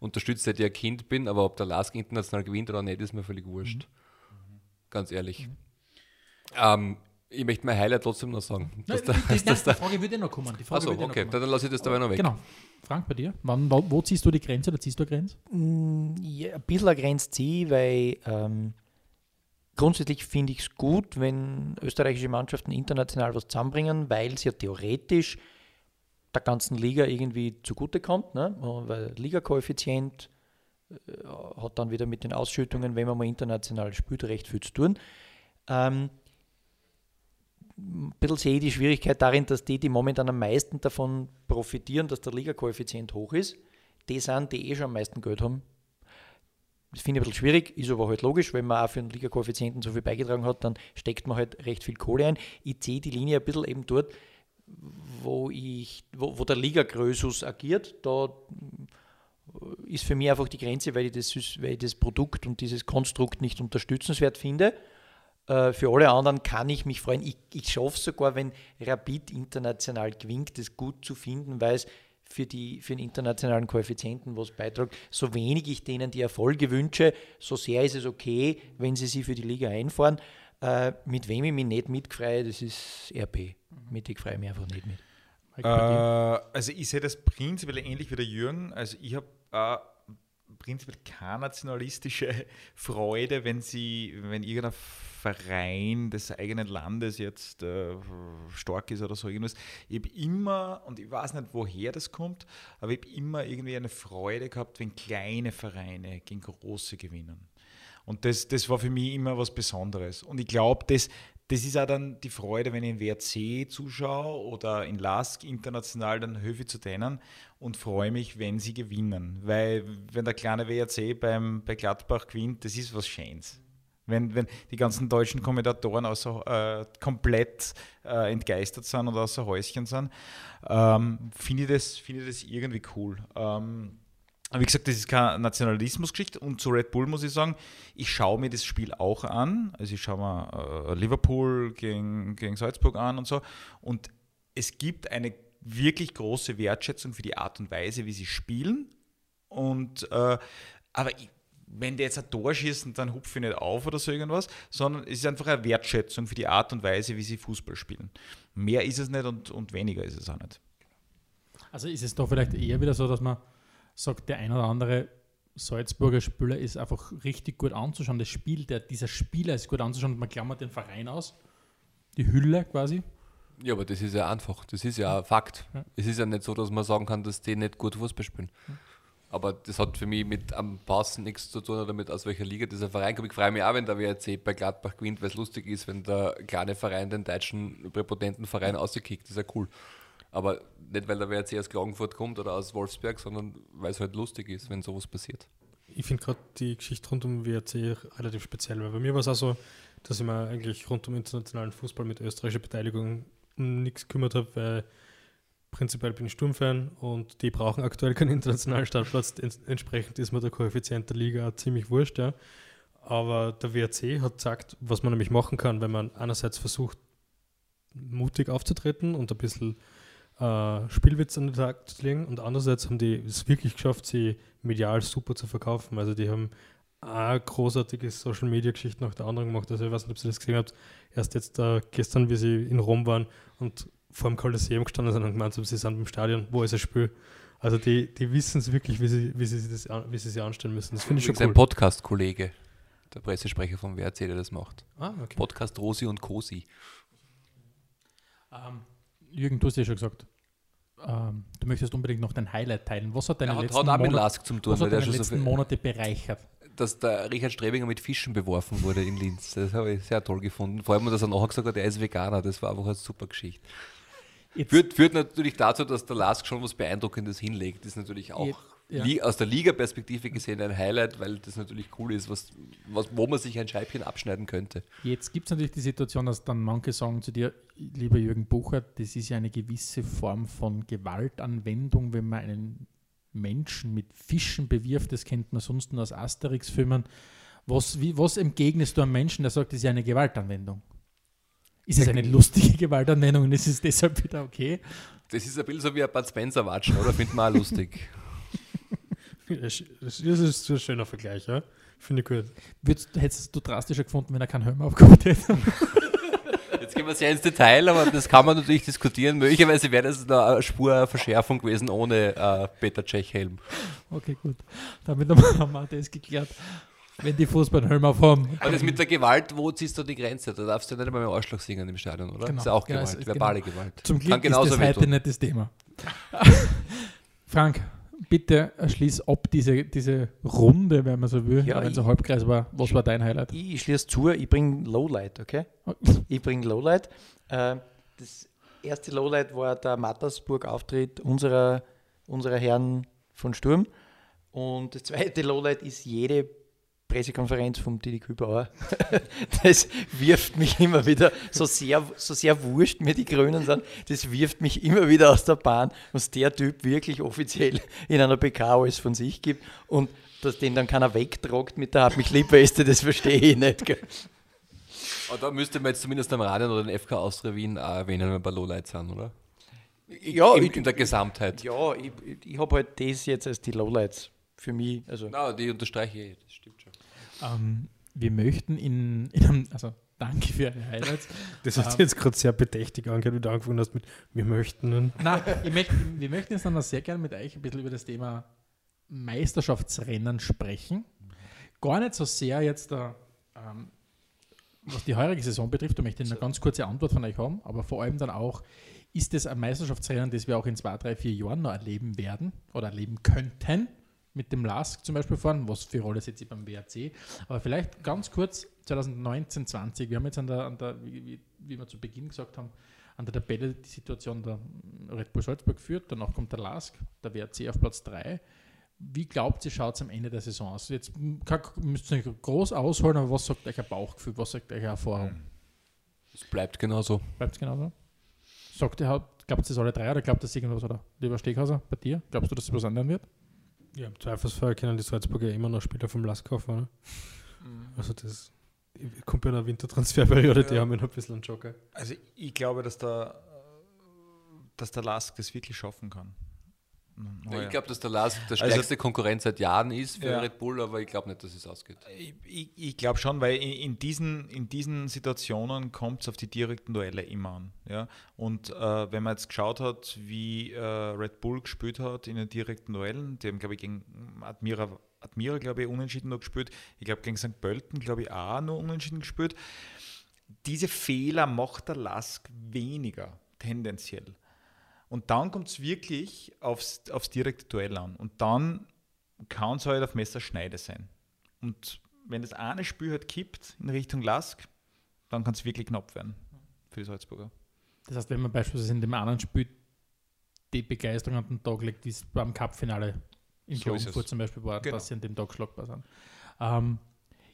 unterstütze, seit ich ein Kind bin, aber ob der Lask international gewinnt oder nicht, ist mir völlig wurscht. Ganz ehrlich. Ähm, ich möchte mein Highlight trotzdem noch sagen. Dass der, die, die, die Frage würde noch kommen. Die Frage Achso, würde noch okay, kommen. dann lasse ich das dabei noch weg. Genau. Frank, bei dir? Wann, wo, wo ziehst du die Grenze oder ziehst du eine Grenze? Ja, ein bisschen eine Grenze ziehe ich, weil ähm, grundsätzlich finde ich es gut, wenn österreichische Mannschaften international was zusammenbringen, weil es ja theoretisch der ganzen Liga irgendwie zugutekommt, ne? weil Ligakoeffizient äh, hat dann wieder mit den Ausschüttungen, wenn man mal international spielt, recht viel zu tun. Ähm, ein bisschen sehe ich die Schwierigkeit darin, dass die, die momentan am meisten davon profitieren, dass der Ligakoeffizient hoch ist, die sind, die eh schon am meisten Geld haben. Das finde ich ein bisschen schwierig, ist aber halt logisch, wenn man auch für den Ligakoeffizienten so viel beigetragen hat, dann steckt man halt recht viel Kohle ein. Ich ziehe die Linie ein bisschen eben dort, wo, ich, wo, wo der Liga-Grösus agiert. Da ist für mich einfach die Grenze, weil ich das, weil ich das Produkt und dieses Konstrukt nicht unterstützenswert finde. Äh, Für alle anderen kann ich mich freuen. Ich, ich schaffe sogar, wenn Rapid international gewinnt, das gut zu finden, weil es für, die, für den internationalen Koeffizienten was beiträgt. So wenig ich denen die Erfolge wünsche, so sehr ist es okay, wenn sie sie für die Liga einfahren. Äh, mit wem ich mich nicht mitfreue, das ist RB. Mit ich freue mich einfach nicht mit. Äh, also ich sehe das prinzipiell ähnlich wie der Jürgen. Also ich habe äh, prinzipiell keine nationalistische Freude, wenn sie, wenn irgendein Verein des eigenen Landes jetzt äh, stark ist oder so irgendwas. Ich habe immer, und ich weiß nicht, woher das kommt, aber ich habe immer irgendwie eine Freude gehabt, wenn kleine Vereine gegen große gewinnen. Und das, das war für mich immer was Besonderes. Und ich glaube, das, das ist auch dann die Freude, wenn ich in WRC zuschaue oder in LASK international, dann ich zu denen und freue mich, wenn sie gewinnen. Weil wenn der kleine WRC beim, bei Gladbach gewinnt, das ist was Schönes. Wenn, wenn die ganzen deutschen Kommentatoren außer, äh, komplett äh, entgeistert sind oder außer Häuschen sind, ähm, finde ich, das, find ich das irgendwie cool. Ähm, wie gesagt, das ist keine Nationalismusgeschichte. Und zu Red Bull muss ich sagen, ich schaue mir das Spiel auch an. Also ich schaue mir äh, Liverpool gegen, gegen Salzburg an und so. Und es gibt eine wirklich große Wertschätzung für die Art und Weise, wie sie spielen. Und äh, aber ich, wenn die jetzt ein Tor schießen, dann hupfe ich nicht auf oder so irgendwas, sondern es ist einfach eine Wertschätzung für die Art und Weise, wie sie Fußball spielen. Mehr ist es nicht und, und weniger ist es auch nicht. Also ist es doch vielleicht eher wieder so, dass man sagt, der ein oder andere Salzburger Spieler ist einfach richtig gut anzuschauen. Das Spiel, der, dieser Spieler ist gut anzuschauen. Man klammert den Verein aus, die Hülle quasi. Ja, aber das ist ja einfach. Das ist ja ein Fakt. Ja. Es ist ja nicht so, dass man sagen kann, dass die nicht gut Fußball spielen. Aber das hat für mich mit am Passen nichts zu tun oder mit aus welcher Liga dieser Verein kommt. Ich freue mich auch, wenn der WRC bei Gladbach gewinnt, weil es lustig ist, wenn der kleine Verein den deutschen präpotenten Verein ausgekickt. Das ist ja cool. Aber nicht, weil der WRC aus Klagenfurt kommt oder aus Wolfsberg, sondern weil es halt lustig ist, wenn sowas passiert. Ich finde gerade die Geschichte rund um WRC relativ speziell, weil bei mir war es auch so, dass ich mir eigentlich rund um internationalen Fußball mit österreichischer Beteiligung nichts gekümmert habe, weil prinzipiell bin ich Sturmfan und die brauchen aktuell keinen internationalen Startplatz. Ents- Entsprechend ist mir der Koeffizient der Liga ziemlich wurscht, ja. Aber der WRC hat gesagt, was man nämlich machen kann, wenn man einerseits versucht, mutig aufzutreten und ein bisschen äh, Spielwitz an den Tag zu legen und andererseits haben die es wirklich geschafft, sie medial super zu verkaufen. Also die haben eine großartige Social Media Geschichte nach der anderen gemacht. Also ich weiß nicht, ob ihr das gesehen habt. Erst jetzt äh, gestern, wie sie in Rom waren und vor dem Kolosseum gestanden sind und gemeint haben, sie sind im Stadion, wo ist das Spiel? Also die, die wissen es wirklich, wie sie, wie sie sich das wie sie sich anstellen müssen. Das finde ich schon Übrigens ein cool. Podcast-Kollege, der Pressesprecher vom WRC, der das macht. Ah, okay. Podcast Rosi und Cosi. Ähm, Jürgen, du hast ja schon gesagt, ähm, du möchtest unbedingt noch dein Highlight teilen. Was hat deine hat, letzten, hat Monate, Lask zum tun, was hat deine schon so letzten viel, Monate bereichert? dass der Richard Strebinger mit Fischen beworfen wurde in Linz. Das habe ich sehr toll gefunden. Vor allem, dass er nachher gesagt hat, er ist Veganer. Das war einfach eine super Geschichte. Jetzt, Führt, führt natürlich dazu, dass der Lask schon was Beeindruckendes hinlegt. Das ist natürlich auch Ja. Aus der Liga-Perspektive gesehen ein Highlight, weil das natürlich cool ist, was, was, wo man sich ein Scheibchen abschneiden könnte. Jetzt gibt es natürlich die Situation, dass dann manche sagen zu dir, lieber Jürgen Buchert, das ist ja eine gewisse Form von Gewaltanwendung, wenn man einen Menschen mit Fischen bewirft. Das kennt man sonst nur aus Asterix-Filmen. Was, wie, was entgegnest du einem Menschen, der sagt, das ist ja eine Gewaltanwendung? Ist es eine lustige Gewaltanwendung und ist es deshalb wieder okay? Das ist ein bisschen so wie ein Bud Spencer watschen, oder? Findet man auch lustig. Das das ist ein schöner Vergleich, ja. Finde ich gut. Würdest, hättest du drastischer gefunden, wenn er keinen Helm aufgehabt hätte? Jetzt gehen wir sehr ins Detail, aber das kann man natürlich diskutieren. Möglicherweise wäre das eine Spur Verschärfung gewesen ohne äh, Peter Tschech-Helm. Okay, gut. Damit haben wir das geklärt. Wenn die Fußballhelm aufhaben. Aber das mit der Gewalt, wo ziehst du die Grenze? Da darfst du nicht einmal mit dem Arschloch singen im Stadion, oder? Genau. Das ist ja auch Ja, Gewalt, es- verbale Gewalt. Zum Glück Kann genauso ist das heute wehtun. nicht das Thema. Frank, bitte schließ ab diese, diese Runde, wenn man so will, Ja, wenn es ein ich- Halbkreis war. Was war dein Highlight? Ich schließe zu, ich bringe Lowlight, okay? Ich bringe Lowlight. Äh, das erste Lowlight war der Mattersburg-Auftritt unserer, unserer Herren von Sturm. Und das zweite Lowlight ist jede Pressekonferenz vom Didi Kübauer. Das wirft mich immer wieder, so sehr, so sehr wurscht mir die Grünen sind, das wirft mich immer wieder aus der Bahn, was der Typ wirklich offiziell in einer PK alles von sich gibt. Und dass den dann keiner wegtragt mit der Hab mich lieb Weste, das verstehe ich nicht. Gell? Aber da müsste man jetzt zumindest am Radio oder den FK Austria Wien auch erwähnen, wenn wir bei Lowlights sind, oder? Ja, in, ich- in der Gesamtheit. Ja, ich, ich, habe halt das jetzt als die Lowlights für mich. Also, Na, die unterstreiche ich, das stimmt. Ähm, wir möchten in, in einem, also danke für Ihre Highlights. Das hat sich Ähm, jetzt gerade sehr bedächtig angehört, wie du angefangen hast mit Wir möchten. Nein, ich möchte, wir möchten jetzt dann noch sehr gerne mit euch ein bisschen über das Thema Meisterschaftsrennen sprechen. Gar nicht so sehr jetzt, da, ähm, was die heurige Saison betrifft, da möchte ich eine ganz kurze Antwort von euch haben, aber vor allem dann auch, ist es ein Meisterschaftsrennen, das wir auch in zwei, drei, vier Jahren noch erleben werden oder erleben könnten? Mit dem LASK zum Beispiel fahren, was für Rolle setzt sie beim WRC. Aber vielleicht ganz kurz 2019, 20. Wir haben jetzt an der, an der wie, wie, wir zu Beginn gesagt haben, an der Tabelle die Situation der Red Bull Salzburg führt, danach kommt der LASK, der WRC auf Platz 3. Wie glaubt ihr, schaut es am Ende der Saison aus? Jetzt kann, müsst ihr nicht groß ausholen, aber was sagt euch ein Bauchgefühl, was sagt euch Erfahrung? Es bleibt genauso. Bleibt es genauso? Sagt ihr, glaubt ihr das alle drei oder glaubt ihr das irgendwas, oder lieber Steghauser, bei dir? Glaubst du, dass es was ändern wird? Ja, im Zweifelsfall können die Salzburger immer noch Spieler vom Lask kaufen. Oder? Also das kommt bei einer Wintertransferperiode, die haben ja noch ein bisschen einen Joker. Also ich glaube, dass der, dass der Lask das wirklich schaffen kann. Ja, ich glaube, dass der Lars der Also- stärkste Konkurrent seit Jahren ist für Ja. Red Bull, aber ich glaube nicht, dass es ausgeht. Ich, ich, ich glaube schon, weil in, in, diesen, in diesen Situationen kommt es auf die direkten Duelle immer an. Ja? Und äh, wenn man jetzt geschaut hat, wie äh, Red Bull gespielt hat in den direkten Duellen, die haben, glaube ich, gegen Admira, Admira glaube ich, unentschieden noch gespielt. Ich glaube, gegen St. Pölten, glaube ich, auch nur unentschieden gespielt. Diese Fehler macht der Lask weniger, tendenziell. Und dann kommt es wirklich aufs, aufs direkte Duell an. Und dann kann es halt auf Messerschneide sein. Und wenn das eine Spiel halt kippt in Richtung Lask, dann kann es wirklich knapp werden für die Salzburger. Das heißt, wenn man beispielsweise in dem anderen Spiel die Begeisterung an den Tag legt, wie es beim Cup-Finale in So Klagenfurt zum Beispiel war, Genau. dass sie an dem Tag schlagbar sind. Ähm,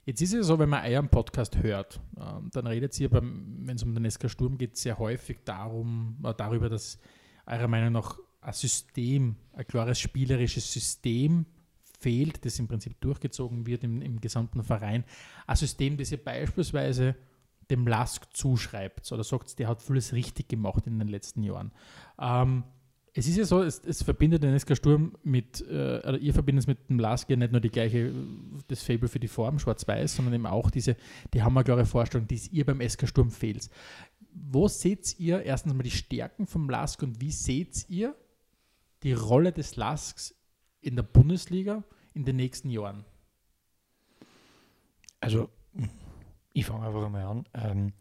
jetzt ist es ja so, wenn man euren Podcast hört, ähm, dann redet ihr, beim- wenn es um den SK Sturm geht, sehr häufig darum, äh, darüber, dass eurer Meinung nach ein System, ein klares spielerisches System fehlt, das im Prinzip durchgezogen wird im, im gesamten Verein. Ein System, das ihr beispielsweise dem Lask zuschreibt oder sagt, der hat vieles richtig gemacht in den letzten Jahren. Ähm, es ist ja so, es, es verbindet den SK Sturm mit, äh, oder ihr verbindet es mit dem Lask ja nicht nur die gleiche, das Fable für die Form, schwarz-weiß, sondern eben auch diese, die haben eine klare Vorstellung, die ihr beim SK Sturm fehlt. Wo seht ihr erstens mal die Stärken vom Lask und wie seht ihr die Rolle des Lasks in der Bundesliga in den nächsten Jahren? Also, ich fange einfach mal an. Ähm,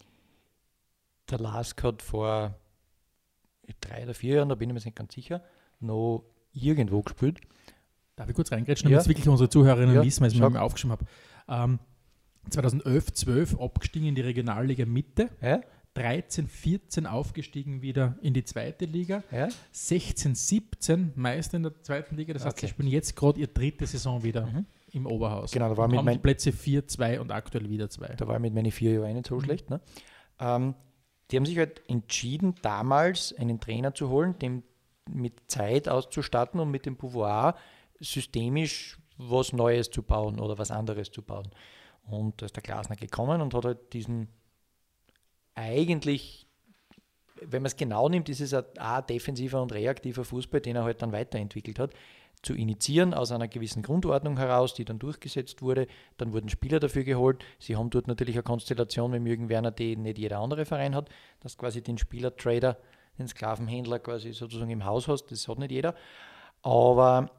der Lask hat vor drei oder vier Jahren, da bin ich mir nicht ganz sicher, noch irgendwo gespielt. Darf ich kurz reingrätschen, damit Ja. es wirklich unsere Zuhörerinnen Ja, wissen, weil ich sag. mir aufgeschrieben habe. Ähm, 2011, 12 abgestiegen in die Regionalliga Mitte, Ja? 13, 14 aufgestiegen wieder in die zweite Liga, Ja? 16, 17 Meister in der zweiten Liga. Das heißt, Okay. sie spielen jetzt gerade ihre dritte Saison wieder Mhm. im Oberhaus. Genau, da war mit haben Plätze 4, 2 und aktuell wieder 2. Da war ich mit meinen vier Jahren nicht so Mhm. schlecht. Ne? Ähm, die haben sich halt entschieden, damals einen Trainer zu holen, den mit Zeit auszustatten und mit dem Pouvoir systemisch was Neues zu bauen oder was anderes zu bauen. Und da ist der Glasner gekommen und hat halt diesen eigentlich, wenn man es genau nimmt, ist es ein, defensiver und reaktiver Fußball, den er halt dann weiterentwickelt hat, zu initiieren aus einer gewissen Grundordnung heraus, die dann durchgesetzt wurde. Dann wurden Spieler dafür geholt. Sie haben dort natürlich eine Konstellation mit Jürgen Werner, die nicht jeder andere Verein hat, dass quasi den Spieler-Trader, den Sklavenhändler quasi sozusagen im Haus hast. Das hat nicht jeder. Aber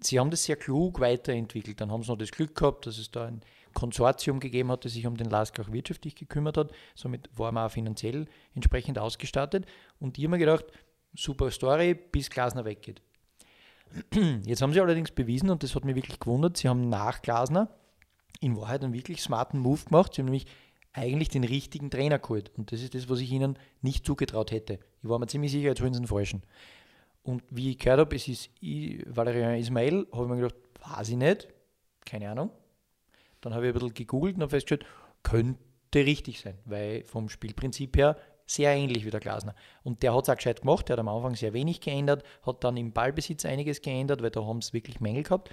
sie haben das sehr klug weiterentwickelt. Dann haben sie noch das Glück gehabt, dass es da ein Konsortium gegeben hat, das sich um den Lask auch wirtschaftlich gekümmert hat. Somit war man auch finanziell entsprechend ausgestattet. Und ich habe mir gedacht, super Story, bis Glasner weggeht. Jetzt haben sie allerdings bewiesen, und das hat mich wirklich gewundert, sie haben nach Glasner in Wahrheit einen wirklich smarten Move gemacht. Sie haben nämlich eigentlich den richtigen Trainer geholt. Und das ist das, was ich ihnen nicht zugetraut hätte. Ich war mir ziemlich sicher, jetzt holen sie den falschen. Und wie ich gehört habe, es ist Valerian Ismail, habe ich mir gedacht, weiß ich nicht, keine Ahnung. Dann habe ich ein bisschen gegoogelt und habe festgestellt, könnte richtig sein, weil vom Spielprinzip her sehr ähnlich wie der Glasner. Und der hat es auch gescheit gemacht, der hat am Anfang sehr wenig geändert, hat dann im Ballbesitz einiges geändert, weil da haben es wirklich Mängel gehabt.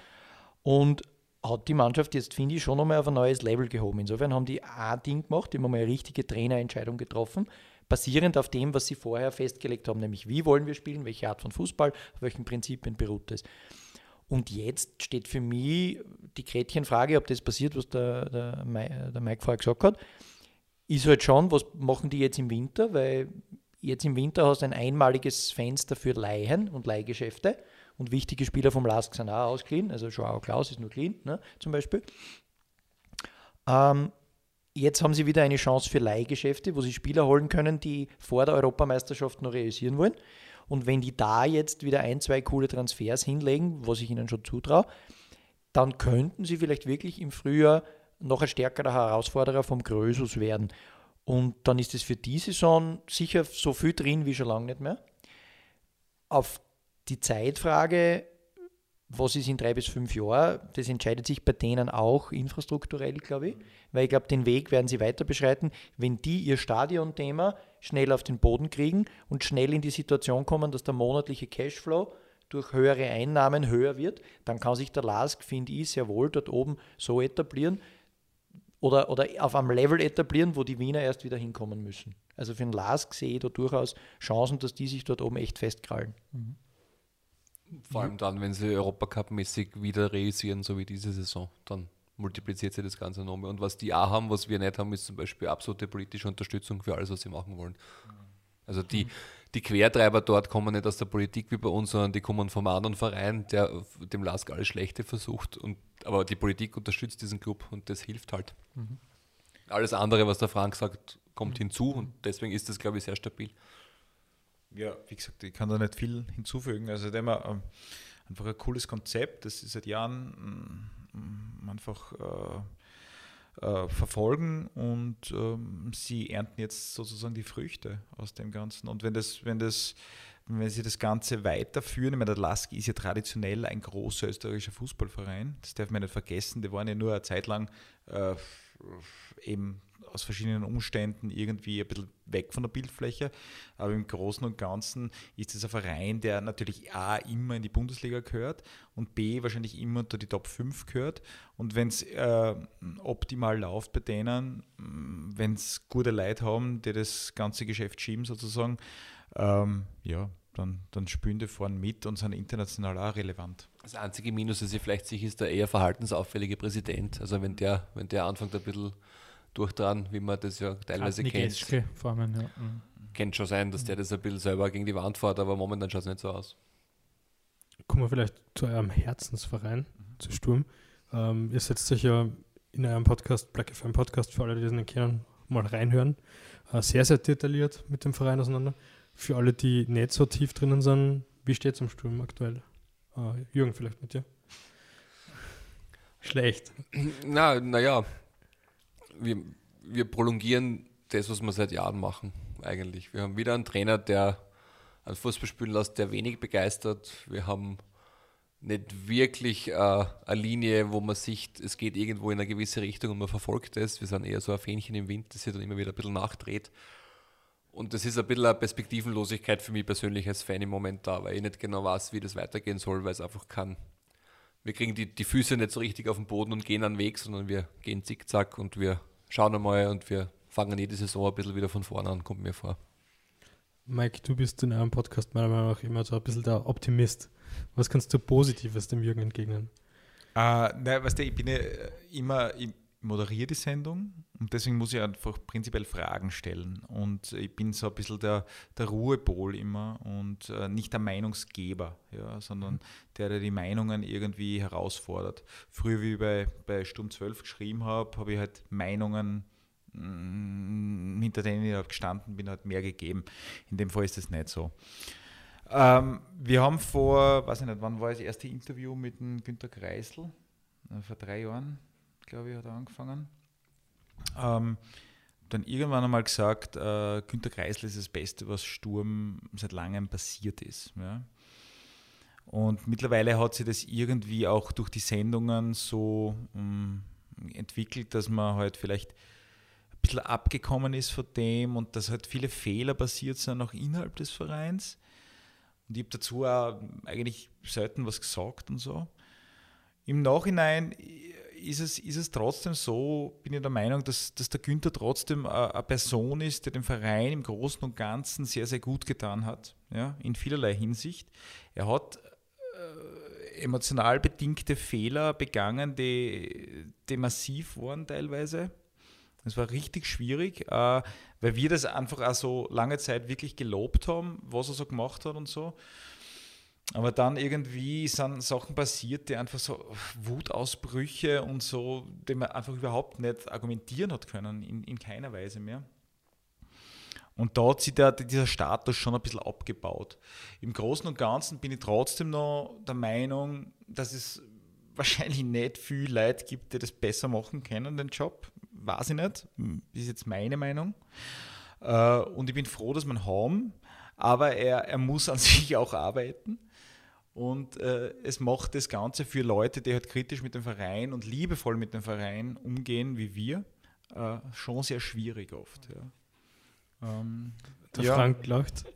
Und hat die Mannschaft jetzt, finde ich, schon nochmal auf ein neues Level gehoben. Insofern haben die ein Ding gemacht, die haben mal eine richtige Trainerentscheidung getroffen. basierend auf dem, was sie vorher festgelegt haben, nämlich wie wollen wir spielen, welche Art von Fußball, auf welchen Prinzipien beruht es. Und jetzt steht für mich die Gretchenfrage, ob das passiert, was der, der, der Mike vorher gesagt hat, ist halt schon, was machen die jetzt im Winter, weil jetzt im Winter hast du ein einmaliges Fenster für Leihen und Leihgeschäfte und wichtige Spieler vom Lask sind auch ausgeliehen, also Joao Klaus ist nur clean, ne, zum Beispiel. Ähm, jetzt haben sie wieder eine Chance für Leihgeschäfte, wo sie Spieler holen können, die vor der Europameisterschaft noch realisieren wollen. Und wenn die da jetzt wieder ein, zwei coole Transfers hinlegen, was ich ihnen schon zutraue, dann könnten sie vielleicht wirklich im Frühjahr noch ein stärkerer Herausforderer vom Grösus werden. Und dann ist es für die Saison sicher so viel drin wie schon lange nicht mehr. Auf die Zeitfrage, was ist in drei bis fünf Jahren, das entscheidet sich bei denen auch infrastrukturell, glaube ich. Weil ich glaube, den Weg werden sie weiter beschreiten, wenn die ihr Stadionthema schnell auf den Boden kriegen und schnell in die Situation kommen, dass der monatliche Cashflow durch höhere Einnahmen höher wird, dann kann sich der LASK, finde ich, sehr wohl dort oben so etablieren oder, oder auf einem Level etablieren, wo die Wiener erst wieder hinkommen müssen. Also für den LASK sehe ich da durchaus Chancen, dass die sich dort oben echt festkrallen. Mhm. Vor allem dann, wenn sie Europacup-mäßig wieder realisieren, so wie diese Saison, dann multipliziert sich das Ganze nochmal. Und was die auch haben, was wir nicht haben, ist zum Beispiel absolute politische Unterstützung für alles, was sie machen wollen. Also die, die Quertreiber dort kommen nicht aus der Politik wie bei uns, sondern die kommen vom anderen Verein, der dem Lask alles Schlechte versucht. Und, aber die Politik unterstützt diesen Club und das hilft halt. Mhm. Alles andere, was der Frank sagt, kommt mhm. hinzu und deswegen ist das, glaube ich, sehr stabil. Ja, wie gesagt, ich kann da nicht viel hinzufügen. Also immer ähm, einfach ein cooles Konzept, das sie seit Jahren ähm, einfach äh, äh, verfolgen und ähm, sie ernten jetzt sozusagen die Früchte aus dem Ganzen. Und wenn das, wenn das wenn sie das Ganze weiterführen, ich meine, der Laski ist ja traditionell ein großer österreichischer Fußballverein, das darf man nicht vergessen, die waren ja nur eine Zeit lang äh, eben aus verschiedenen Umständen irgendwie ein bisschen weg von der Bildfläche. Aber im Großen und Ganzen ist es ein Verein, der natürlich A immer in die Bundesliga gehört und B wahrscheinlich immer unter die Top 5 gehört. Und wenn es äh, optimal läuft bei denen, wenn es gute Leute haben, die das ganze Geschäft schieben sozusagen, ähm, ja, dann, dann spielen die vorne mit und sind international auch relevant. Das einzige Minus, das ich vielleicht sich ist der eher verhaltensauffällige Präsident. Also wenn der, wenn der anfängt ein bisschen durchdran, wie man das ja teilweise kennt. Formen, ja. Mhm. Kennt schon sein, dass der das ein bisschen selber gegen die Wand fährt, aber momentan schaut es nicht so aus. Kommen wir vielleicht zu eurem Herzensverein, mhm. zu Sturm. Ähm, ihr setzt euch ja in eurem Podcast, Black FM Podcast, für alle, die das nicht kennen, mal reinhören. Äh, sehr, sehr detailliert mit dem Verein auseinander. Für alle, die nicht so tief drinnen sind, wie steht es am Sturm aktuell? Äh, Jürgen, vielleicht mit dir? Schlecht. Na, naja, wir, wir prolongieren das, was wir seit Jahren machen, eigentlich. Wir haben wieder einen Trainer, der ein Fußball spielen lässt, der wenig begeistert. Wir haben nicht wirklich äh, eine Linie, wo man sieht, es geht irgendwo in eine gewisse Richtung und man verfolgt es. Wir sind eher so ein Fähnchen im Wind, das sich dann immer wieder ein bisschen nachdreht. Und das ist ein bisschen eine Perspektivenlosigkeit für mich persönlich als Fan im Moment da, weil ich nicht genau weiß, wie das weitergehen soll, weil es einfach kann. Wir kriegen die, die Füße nicht so richtig auf den Boden und gehen einen Weg, sondern wir gehen zickzack und wir schauen einmal und wir fangen jede Saison ein bisschen wieder von vorne an, kommt mir vor. Mike, du bist in eurem Podcast meiner Meinung nach immer so ein bisschen der Optimist. Was kannst du Positives dem Jürgen entgegnen? Uh, nein, weißt du, ich bin ja immer, ich moderiere die Sendung und deswegen muss ich einfach prinzipiell Fragen stellen. Und ich bin so ein bisschen der, der Ruhepol immer und äh, nicht der Meinungsgeber, ja, sondern mhm. der, der die Meinungen irgendwie herausfordert. Früher, wie ich bei, bei Sturm 12 geschrieben habe, habe ich halt Meinungen mm, hinter denen ich halt gestanden bin, halt mehr gegeben. In dem Fall ist das nicht so. Ähm, wir haben vor, weiß ich nicht, wann war das erste Interview mit dem Günter Kreisel? Äh, vor drei Jahren, glaube ich, hat er angefangen. Ähm, dann irgendwann einmal gesagt, äh, Günter Kreisel ist das Beste, was Sturm seit langem passiert ist. Ja. Und mittlerweile hat sich das irgendwie auch durch die Sendungen so um, ähm, entwickelt, dass man halt vielleicht ein bisschen abgekommen ist von dem und dass halt viele Fehler passiert sind, auch innerhalb des Vereins. Und ich habe dazu auch eigentlich selten was gesagt und so. Im Nachhinein ist es, ist es trotzdem so, bin ich der Meinung, dass, dass der Günther trotzdem eine, eine Person ist, der dem Verein im Großen und Ganzen sehr, sehr gut getan hat, ja, in vielerlei Hinsicht. Er hat äh, emotional bedingte Fehler begangen, die, die massiv waren teilweise. Das war richtig schwierig, äh, weil wir das einfach auch so lange Zeit wirklich gelobt haben, was er so gemacht hat und so. Aber dann irgendwie sind Sachen passiert, die einfach so Wutausbrüche und so, die man einfach überhaupt nicht argumentieren hat können, in, in keiner Weise mehr. Und da hat sich der, dieser Status schon ein bisschen abgebaut. Im Großen und Ganzen bin ich trotzdem noch der Meinung, dass es wahrscheinlich nicht viel Leute gibt, die das besser machen können, den Job. Weiß ich nicht. Das ist jetzt meine Meinung. Äh, und ich bin froh, dass ihn haben. Aber er, er muss an sich auch arbeiten. Und äh, es macht das Ganze für Leute, die halt kritisch mit dem Verein und liebevoll mit dem Verein umgehen wie wir, äh, schon sehr schwierig oft. Ja. Ähm, der ja. Frank lacht.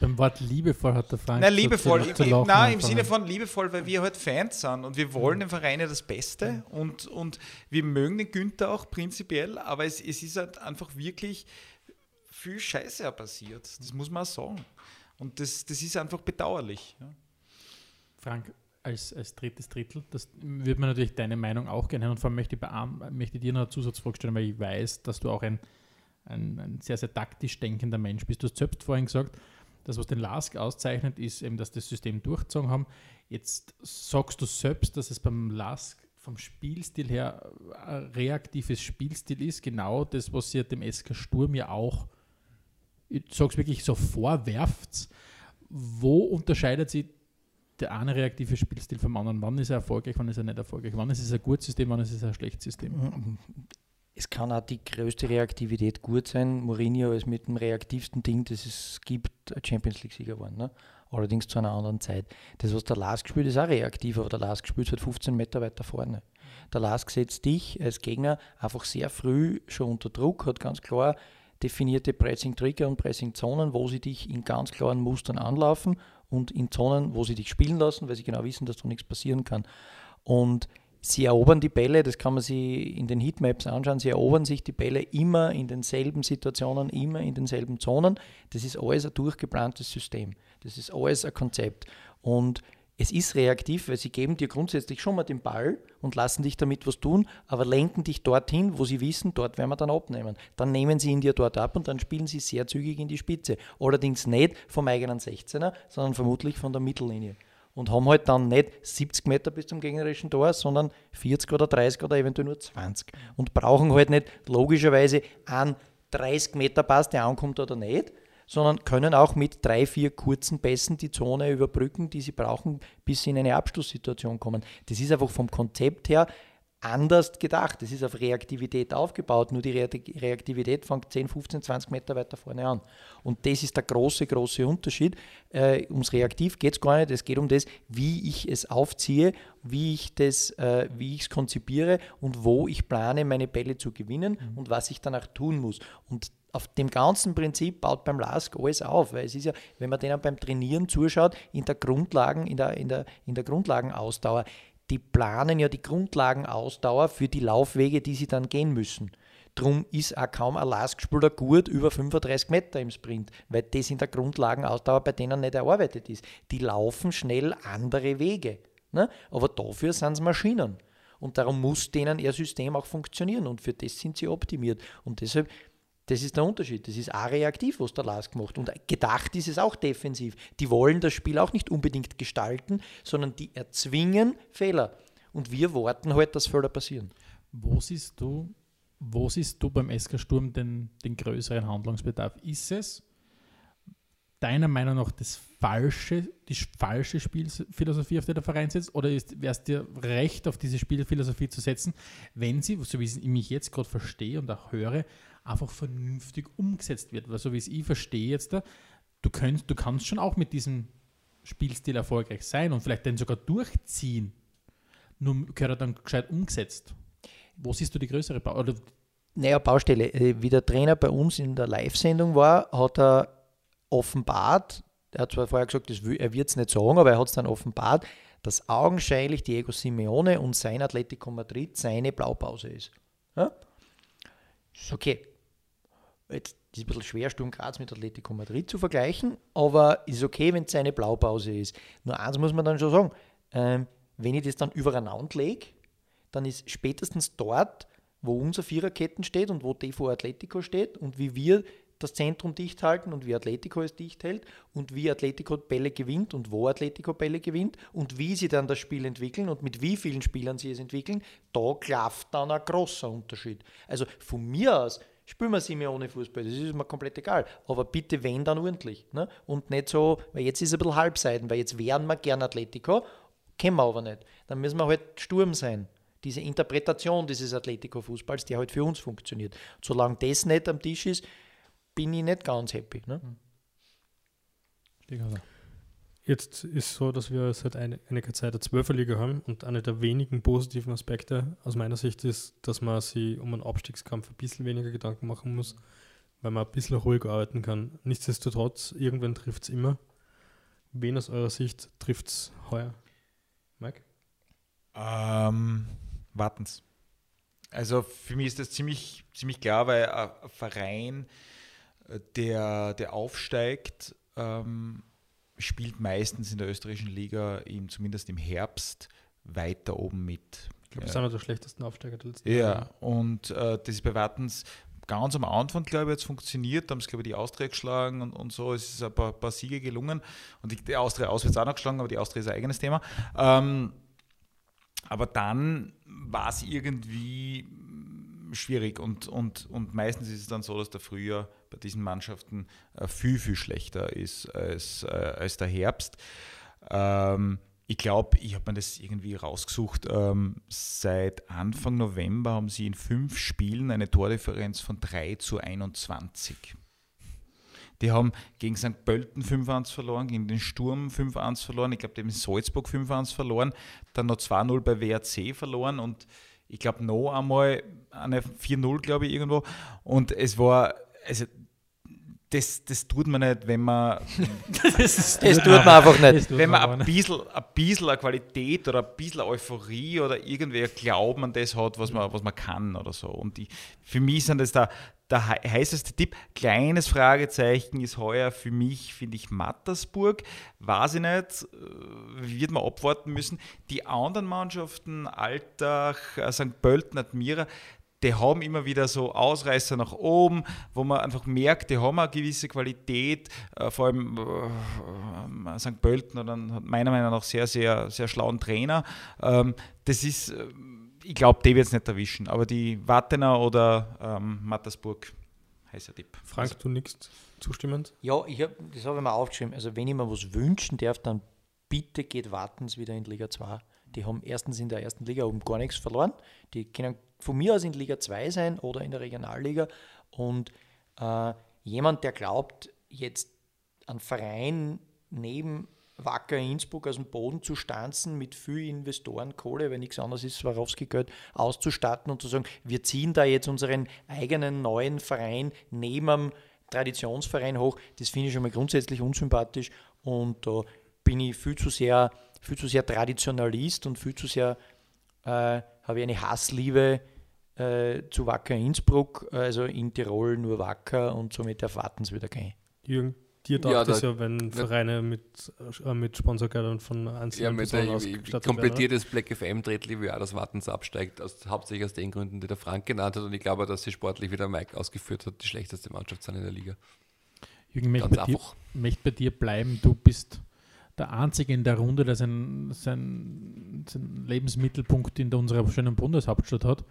Beim Wort liebevoll hat der Frank. Nein, liebevoll. Zu, zu im, nein, im Sinne von liebevoll, weil wir halt Fans sind und wir wollen dem Verein ja das Beste und, und wir mögen den Günther auch prinzipiell, aber es, es ist halt einfach wirklich viel Scheiße passiert. Das muss man auch sagen. Und das, das ist einfach bedauerlich. Ja. Frank, als, als drittes Drittel, das würde man natürlich deine Meinung auch gerne hören und vor allem möchte ich, möchte dir noch eine Zusatzfrage stellen, weil ich weiß, dass du auch ein, ein, ein, sehr, sehr taktisch denkender Mensch bist. Du hast selbst vorhin gesagt, das, was den LASK auszeichnet, ist eben, dass das System durchgezogen haben. Jetzt sagst du selbst, dass es beim LASK vom Spielstil her ein reaktives Spielstil ist, genau das, was ihr dem SK Sturm ja auch, ich sag's wirklich so vorwerft. Wo unterscheidet sich der eine reaktive Spielstil vom anderen. Wann ist er erfolgreich, wann ist er nicht erfolgreich? Wann ist es ein gutes System, wann ist es ein schlechtes System? Es kann auch die größte Reaktivität gut sein. Mourinho ist mit dem reaktivsten Ding, das es gibt, Champions League-Sieger geworden. Ne? Allerdings zu einer anderen Zeit. Das, was der Lars gespielt ist, auch reaktiv, aber der Lars gespielt halt 15 Meter weiter vorne. Der Lars setzt dich als Gegner einfach sehr früh schon unter Druck, hat ganz klar definierte Pressing-Trigger und Pressing-Zonen, wo sie dich in ganz klaren Mustern anlaufen und in Zonen, wo sie dich spielen lassen, weil sie genau wissen, dass da nichts passieren kann. Und sie erobern die Bälle, das kann man sich in den Heatmaps anschauen, sie erobern sich die Bälle immer in denselben Situationen, immer in denselben Zonen. Das ist alles ein durchgeplantes System. Das ist alles ein Konzept. Und es ist reaktiv, weil sie geben dir grundsätzlich schon mal den Ball und lassen dich damit was tun, aber lenken dich dorthin, wo sie wissen, dort werden wir dann abnehmen. Dann nehmen sie ihn dir dort ab und dann spielen sie sehr zügig in die Spitze. Allerdings nicht vom eigenen 16er, sondern vermutlich von der Mittellinie. Und haben halt dann nicht 70 Meter bis zum gegnerischen Tor, sondern 40 oder 30 oder eventuell nur 20. Und brauchen halt nicht logischerweise einen 30 Meter Pass, der ankommt oder nicht, sondern können auch mit drei, vier kurzen Pässen die Zone überbrücken, die sie brauchen, bis sie in eine Abschlusssituation kommen. Das ist einfach vom Konzept her anders gedacht. Das ist auf Reaktivität aufgebaut, nur die Reaktivität fängt 10, 15, 20 Meter weiter vorne an. Und das ist der große, große Unterschied. Äh, ums Reaktiv geht es gar nicht, es geht um das, wie ich es aufziehe, wie ich es äh, konzipiere und wo ich plane, meine Bälle zu gewinnen mhm. und was ich danach tun muss. Und auf dem ganzen Prinzip baut beim LASK alles auf, weil es ist ja, wenn man denen beim Trainieren zuschaut, in der Grundlagen, in der, in der, in der Grundlagenausdauer, die planen ja die Grundlagenausdauer für die Laufwege, die sie dann gehen müssen. Drum ist auch kaum ein LASK-Spieler gut über 35 Meter im Sprint, weil das in der Grundlagenausdauer bei denen nicht erarbeitet ist. Die laufen schnell andere Wege. Ne? Aber dafür sind es Maschinen. Und darum muss denen ihr System auch funktionieren und für das sind sie optimiert. Und deshalb das ist der Unterschied. Das ist auch reaktiv, was der Lars gemacht. Und gedacht ist es auch defensiv. Die wollen das Spiel auch nicht unbedingt gestalten, sondern die erzwingen Fehler. Und wir warten halt, dass Fehler passieren. Wo siehst du, wo siehst du beim SK Sturm den, den größeren Handlungsbedarf? Ist es deiner Meinung nach das falsche, die falsche Spielphilosophie, auf die der Verein setzt? Oder wäre es dir recht, auf diese Spielphilosophie zu setzen, wenn sie, so wie ich mich jetzt gerade verstehe und auch höre, einfach vernünftig umgesetzt wird. Weil so wie es ich verstehe jetzt, du, könnt, du kannst schon auch mit diesem Spielstil erfolgreich sein und vielleicht den sogar durchziehen. Nur gehört er dann gescheit umgesetzt. Wo siehst du die größere Baustelle? Naja, Baustelle. Äh, wie der Trainer bei uns in der Live-Sendung war, hat er offenbart, er hat zwar vorher gesagt, er wird es nicht sagen, aber er hat es dann offenbart, dass augenscheinlich Diego Simeone und sein Atletico Madrid seine Blaupause ist. Ja? Ist okay. Jetzt ist ein bisschen schwer, Sturm Graz mit Atletico Madrid zu vergleichen, aber ist okay, wenn es seine Blaupause ist. Nur eins muss man dann schon sagen, ähm, wenn ich das dann übereinander lege, dann ist spätestens dort, wo unser Viererketten steht und wo TV Atletico steht und wie wir das Zentrum dicht halten und wie Atletico es dicht hält und wie Atletico Bälle gewinnt und wo Atletico Bälle gewinnt und wie sie dann das Spiel entwickeln und mit wie vielen Spielern sie es entwickeln, da klafft dann ein großer Unterschied. Also von mir aus spielen wir Simeone Fußball, das ist mir komplett egal. Aber bitte wenn, dann ordentlich. Ne? Und nicht so, weil jetzt ist ein bisschen Halbseiten, weil jetzt wären wir gern Atletico, können wir aber nicht. Dann müssen wir halt Sturm sein. Diese Interpretation dieses Atletico-Fußballs, die halt für uns funktioniert. Solange das nicht am Tisch ist, bin ich nicht ganz happy. Ne? Jetzt ist so, dass wir seit ein, einiger Zeit eine Zwölferliga haben und einer der wenigen positiven Aspekte aus meiner Sicht ist, dass man sich um einen Abstiegskampf ein bisschen weniger Gedanken machen muss, weil man ein bisschen ruhig arbeiten kann. Nichtsdestotrotz, irgendwann trifft es immer. Wen aus eurer Sicht trifft es heuer? Mike? Ähm, warten's. Also für mich ist das ziemlich, ziemlich klar, weil ein Verein, äh, der, der aufsteigt, ähm, spielt meistens in der österreichischen Liga, im, zumindest im Herbst, weiter oben mit. Ich glaube, das sind ja der schlechtesten Aufsteiger der letzten Ja, Jahre. und äh, das ist bei Wartens ganz am Anfang, glaube ich, jetzt funktioniert. Da haben sie, glaube ich, die Austria geschlagen und, und so. Es ist ein paar, paar Siege gelungen. Und die, die Austria auswärts auch noch geschlagen, aber die Austria ist ein eigenes Thema. Ähm, aber dann war es irgendwie schwierig und, und, und meistens ist es dann so, dass der Frühjahr bei diesen Mannschaften äh, viel, viel schlechter ist als, äh, als der Herbst. Ähm, ich glaube, ich habe mir das irgendwie rausgesucht. Ähm, seit Anfang November haben sie in fünf Spielen eine Tordifferenz von 3 zu 21. Die haben gegen St. Pölten 5-1 verloren, gegen den Sturm 5-1 verloren, ich glaube, die haben in Salzburg 5-1 verloren, dann noch 2-0 bei WRC verloren und ich glaube noch einmal eine 4-0, glaube ich, irgendwo. Und es war, also das, das tut man nicht, wenn man, Das tut man einfach nicht. wenn man ein bisschen, ein bisschen eine Qualität oder ein bisschen Euphorie oder irgendwie ein Glauben an das hat, was man, was man kann oder so. Und die, für mich sind das da der hei- heißeste Tipp. Kleines Fragezeichen ist heuer für mich, finde ich, Mattersburg. Weiß ich nicht, äh, wird man abwarten müssen. Die anderen Mannschaften, Altach, äh, St. Pölten, Admira, die haben immer wieder so Ausreißer nach oben, wo man einfach merkt, die haben eine gewisse Qualität, äh, vor allem äh, St. Pölten hat meiner Meinung nach sehr, sehr, sehr schlauen Trainer. Ähm, das ist, äh, ich glaube, die wird es nicht erwischen, aber die Wattener oder ähm, Mattersburg, heißer Tipp. Frank, du nix zustimmend? Ja, ich hab, das habe ich mir aufgeschrieben. Also wenn ich mir was wünschen darf, dann bitte geht Wartens wieder in Liga 2. Die haben erstens in der ersten Liga oben gar nichts verloren. Die können von mir aus in Liga 2 sein oder in der Regionalliga. Und äh, jemand, der glaubt, jetzt einen Verein neben Wacker Innsbruck aus dem Boden zu stanzen, mit viel Investorenkohle, weil nichts anderes ist, Swarovski-Geld auszustatten und zu sagen, wir ziehen da jetzt unseren eigenen neuen Verein neben einem Traditionsverein hoch, das finde ich schon mal grundsätzlich unsympathisch und da bin ich viel zu sehr, viel zu sehr Traditionalist und viel zu sehr äh, habe ich eine Hassliebe äh, zu Wacker Innsbruck, also in Tirol nur Wacker und somit erwarten sie wieder kein. Jürgen, dir Ja, dachte es da- ja, wenn Vereine mit, äh, mit Sponsorgeldern von Ja, einzelnen mit Personen ausgestattet komplettiertes Black FM Drittel Jahr, das Wartens absteigt, aus, hauptsächlich aus den Gründen, die der Frank genannt hat. Und ich glaube, dass sie sportlich, wie der Mike ausgeführt hat, die schlechteste Mannschaft sind in der Liga. Jürgen, möchte bei, dir, einfach. möchte bei dir bleiben. Du bist der Einzige in der Runde, der seinen sein, sein Lebensmittelpunkt in unserer schönen Bundeshauptstadt hat.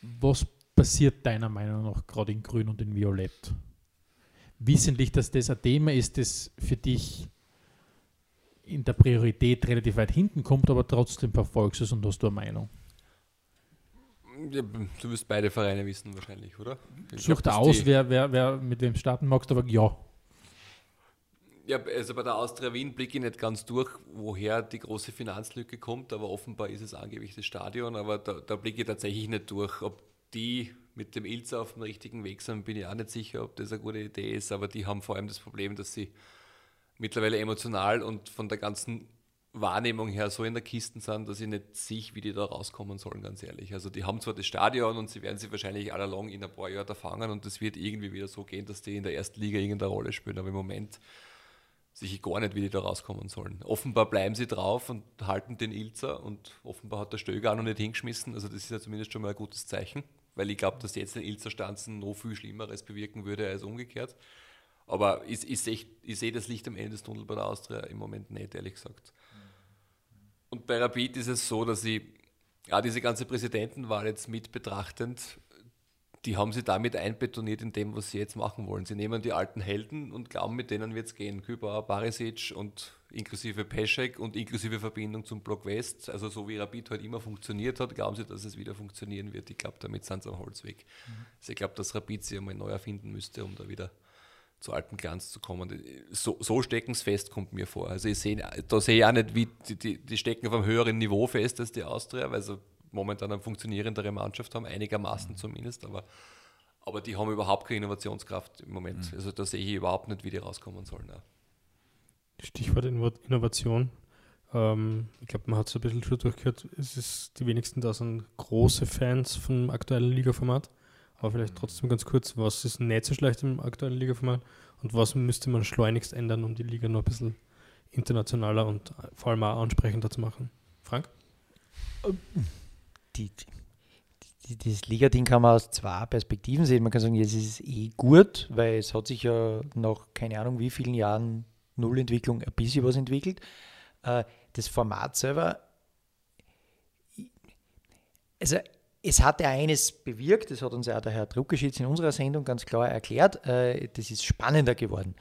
Was passiert deiner Meinung nach gerade in Grün und in Violett? Wissentlich, dass das ein Thema ist, das für dich in der Priorität relativ weit hinten kommt, aber trotzdem verfolgst du es und hast du eine Meinung. Ja, du wirst beide Vereine wissen wahrscheinlich, oder? Ich Such da aus, wer, wer, wer mit wem starten magst, aber ja. Ja, also bei der Austria Wien blicke ich nicht ganz durch, woher die große Finanzlücke kommt, aber offenbar ist es angeblich das Stadion, aber da, da blicke ich tatsächlich nicht durch. Ob die mit dem Ilza auf dem richtigen Weg sind, bin ich auch nicht sicher, ob das eine gute Idee ist, aber die haben vor allem das Problem, dass sie mittlerweile emotional und von der ganzen Wahrnehmung her so in der Kiste sind, dass ich nicht sehe, wie die da rauskommen sollen, ganz ehrlich. Also die haben zwar das Stadion und sie werden sie wahrscheinlich all along in ein paar Jahren da fangen und es wird irgendwie wieder so gehen, dass die in der ersten Liga irgendeine Rolle spielen, aber im Moment sehe ich gar nicht, wie die da rauskommen sollen. Offenbar bleiben sie drauf und halten den Ilzer und offenbar hat der Stöger auch noch nicht hingeschmissen, also das ist ja zumindest schon mal ein gutes Zeichen, weil ich glaube, dass jetzt der Ilzer Stanzen noch viel Schlimmeres bewirken würde als umgekehrt. Aber ich, ich sehe seh das Licht am Ende des Tunnels bei der Austria im Moment nicht, ehrlich gesagt. Und bei Rapid ist es so, dass ich ja, diese ganze Präsidentenwahl jetzt mit betrachtend, die haben sie damit einbetoniert in dem, was sie jetzt machen wollen. Sie nehmen die alten Helden und glauben, mit denen wird es gehen. Kübauer, Barisic und inklusive Peschek und inklusive Verbindung zum Block West. Also so wie Rapid heute immer funktioniert hat, glauben sie, dass es wieder funktionieren wird. Ich glaube, damit sind sie am Holzweg. Mhm. Also ich glaube, dass Rapid sich einmal neu erfinden müsste, um da wieder zu alten Glanz zu kommen. So, so stecken es fest, kommt mir vor. Also ich seh, da sehe ich auch nicht, wie die, die, die, stecken auf einem höheren Niveau fest als die Austria, weil sie momentan eine funktionierendere Mannschaft haben, einigermaßen mhm. zumindest, aber, aber die haben überhaupt keine Innovationskraft im Moment. Mhm. Also da sehe ich überhaupt nicht, wie die rauskommen sollen. Ja. Stichwort Innovation. Ähm, ich glaube, man hat es ein bisschen schon durchgehört. Es ist die wenigsten da sind große Fans vom aktuellen Ligaformat. Aber vielleicht trotzdem ganz kurz, was ist nicht so schlecht im aktuellen Ligaformat und was müsste man schleunigst ändern, um die Liga noch ein bisschen internationaler und vor allem auch ansprechender zu machen? Frank? Die, die, das Liga-Ding kann man aus zwei Perspektiven sehen. Man kann sagen, jetzt ist es eh gut, weil es hat sich ja nach keine Ahnung wie vielen Jahren Nullentwicklung ein bisschen was entwickelt. Äh, das Format selber, also es hat ja eines bewirkt, das hat uns ja auch der Herr Druckeschitz in unserer Sendung ganz klar erklärt, äh, das ist spannender geworden.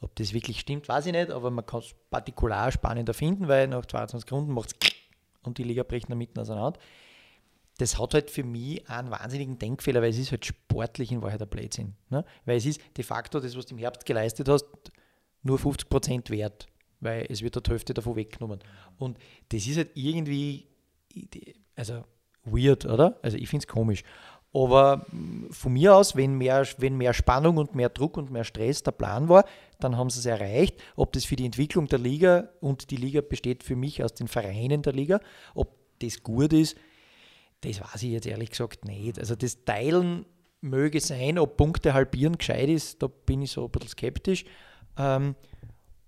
Ob das wirklich stimmt, weiß ich nicht, aber man kann es partikular spannender finden, weil nach 22 Runden macht es und die Liga bricht dann mitten auseinander. Das hat halt für mich einen wahnsinnigen Denkfehler, weil es ist halt sportlich in Wahrheit ein Blödsinn. Ne? Weil es ist de facto das, was du im Herbst geleistet hast, nur 50% wert, weil es wird die Hälfte davon weggenommen. Und das ist halt irgendwie, also weird, oder? Also ich finde es komisch. Aber von mir aus, wenn mehr, wenn mehr Spannung und mehr Druck und mehr Stress der Plan war, dann haben sie es erreicht. Ob das für die Entwicklung der Liga und die Liga besteht für mich aus den Vereinen der Liga, ob das gut ist, das weiß ich jetzt ehrlich gesagt nicht. Also das Teilen möge sein, ob Punkte halbieren gescheit ist, da bin ich so ein bisschen skeptisch. Ähm,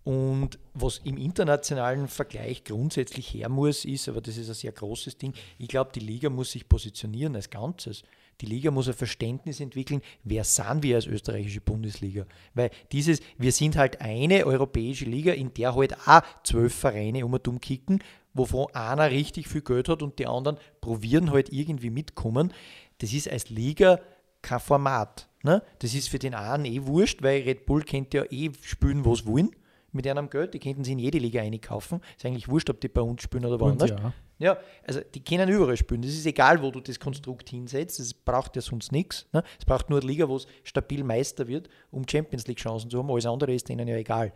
und was im internationalen Vergleich grundsätzlich her muss, ist, aber das ist ein sehr großes Ding, ich glaube, die Liga muss sich positionieren als Ganzes. Die Liga muss ein Verständnis entwickeln, wer sind wir als österreichische Bundesliga? Weil dieses, wir sind halt eine europäische Liga, in der halt auch zwölf Vereine um und um kicken, wovon einer richtig viel Geld hat und die anderen probieren halt irgendwie mitkommen. Das ist als Liga kein Format. Ne? Das ist für den einen eh wurscht, weil Red Bull kennt ja eh spielen, was wollen mit ihrem Geld. Die könnten sie in jede Liga einkaufen. Ist eigentlich wurscht, ob die bei uns spielen oder woanders. Ja. ja, also die können überall spielen. Das ist egal, wo du das Konstrukt hinsetzt. Es braucht ja sonst nichts. Ne? Es braucht nur eine Liga, wo es stabil Meister wird, um Champions League-Chancen zu haben. Alles andere ist denen ja egal.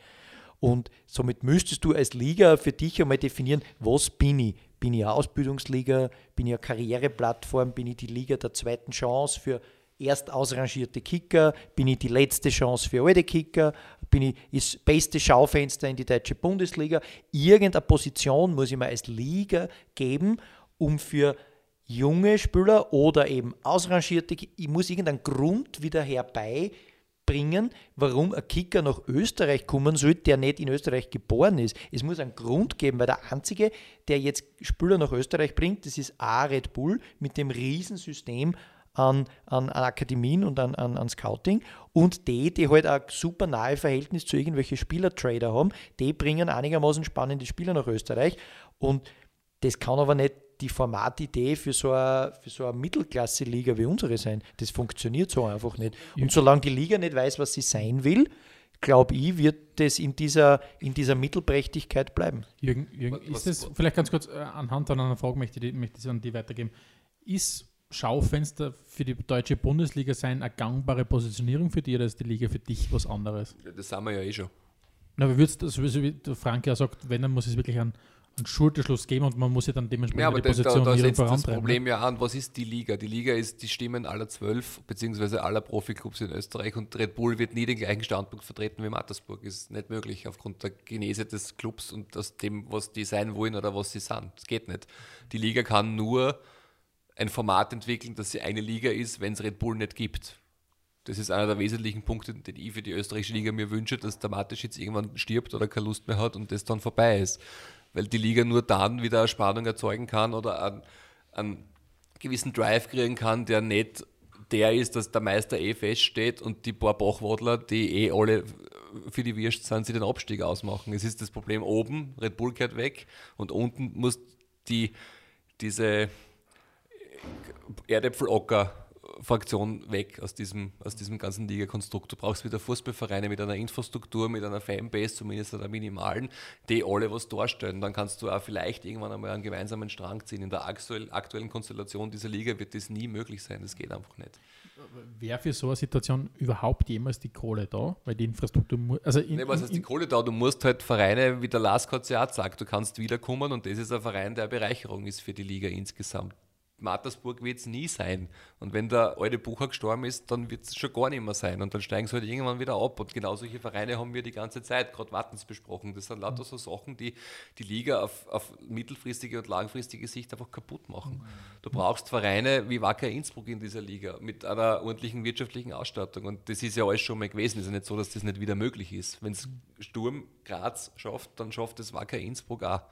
Und somit müsstest du als Liga für dich einmal definieren, was bin ich? Bin ich eine Ausbildungsliga? Bin ich eine Karriereplattform? Bin ich die Liga der zweiten Chance für erst ausrangierte Kicker? Bin ich die letzte Chance für alte Kicker? Bin ich das beste Schaufenster in die deutsche Bundesliga? Irgendeine Position muss ich mir als Liga geben, um für junge Spieler oder eben ausrangierte, ich muss irgendeinen Grund wieder herbeibringen, warum ein Kicker nach Österreich kommen soll, der nicht in Österreich geboren ist. Es muss einen Grund geben, weil der Einzige, der jetzt Spieler nach Österreich bringt, das ist A Red Bull mit dem Riesensystem an, an, an Akademien und an, an, an Scouting und die, die halt ein super nahe Verhältnis zu irgendwelchen Spielertrader haben, die bringen einigermaßen spannende Spieler nach Österreich und das kann aber nicht die Formatidee für so eine, für so eine Mittelklasse-Liga wie unsere sein. Das funktioniert so einfach nicht. Und solange die Liga nicht weiß, was sie sein will, glaube ich, wird das in dieser, in dieser Mittelprächtigkeit bleiben. Jürgen, Jürgen ist das, vielleicht ganz kurz äh, anhand einer Frage möchte ich, möchte ich an die weitergeben. Ist Schaufenster für die deutsche Bundesliga sein, eine gangbare Positionierung für dich oder ist die Liga für dich was anderes? Das sagen wir ja eh schon. Na, wie würdest du, wie der Frank ja sagt, wenn, dann muss es wirklich an, einen Schulterschluss geben und man muss ja dann dementsprechend Ja, aber die das, da, Position da wieder setzt das. Problem ja an. Was ist die Liga? Die Liga ist die Stimmen aller zwölf, beziehungsweise aller Profiklubs in Österreich und Red Bull wird nie den gleichen Standpunkt vertreten wie Mattersburg. Ist nicht möglich aufgrund der Genese des Clubs und aus dem, was die sein wollen oder was sie sind. Das geht nicht. Die Liga kann nur ein Format entwickeln, dass sie eine Liga ist, wenn es Red Bull nicht gibt. Das ist einer der wesentlichen Punkte, den ich für die österreichische Liga mir wünsche, dass der Mateschitz irgendwann stirbt oder keine Lust mehr hat und das dann vorbei ist. Weil die Liga nur dann wieder eine Spannung erzeugen kann oder einen, einen gewissen Drive kriegen kann, der nicht der ist, dass der Meister eh feststeht und die paar Bachwadler, die eh alle für die Wirst sind, sie den Abstieg ausmachen. Es ist das Problem oben, Red Bull kehrt weg und unten muss die, diese Erdäpfelocker-Fraktion weg aus diesem, aus diesem ganzen Ligakonstrukt. Du brauchst wieder Fußballvereine mit einer Infrastruktur, mit einer Fanbase, zumindest einer minimalen, die alle was darstellen. Dann kannst du auch vielleicht irgendwann einmal einen gemeinsamen Strang ziehen. In der aktuell, aktuellen Konstellation dieser Liga wird das nie möglich sein. Das geht einfach nicht. Wäre für so eine Situation überhaupt jemals die Kohle da? Weil die Infrastruktur also in, Nee, was in, heißt die in, Kohle da? Du musst halt Vereine, wie der Lars hat ja auch gesagt, du kannst wiederkommen und das ist ein Verein, der eine Bereicherung ist für die Liga insgesamt. Mattersburg wird es nie sein. Und wenn der alte Bucher gestorben ist, dann wird es schon gar nicht mehr sein. Und dann steigen sie halt irgendwann wieder ab. Und genau solche Vereine haben wir die ganze Zeit, gerade Wattens besprochen. Das sind lauter so Sachen, die die Liga auf, auf mittelfristige und langfristige Sicht einfach kaputt machen. Du brauchst Vereine wie Wacker Innsbruck in dieser Liga mit einer ordentlichen wirtschaftlichen Ausstattung. Und das ist ja alles schon mal gewesen. Es ist ja nicht so, dass das nicht wieder möglich ist. Wenn es Sturm Graz schafft, dann schafft es Wacker Innsbruck auch.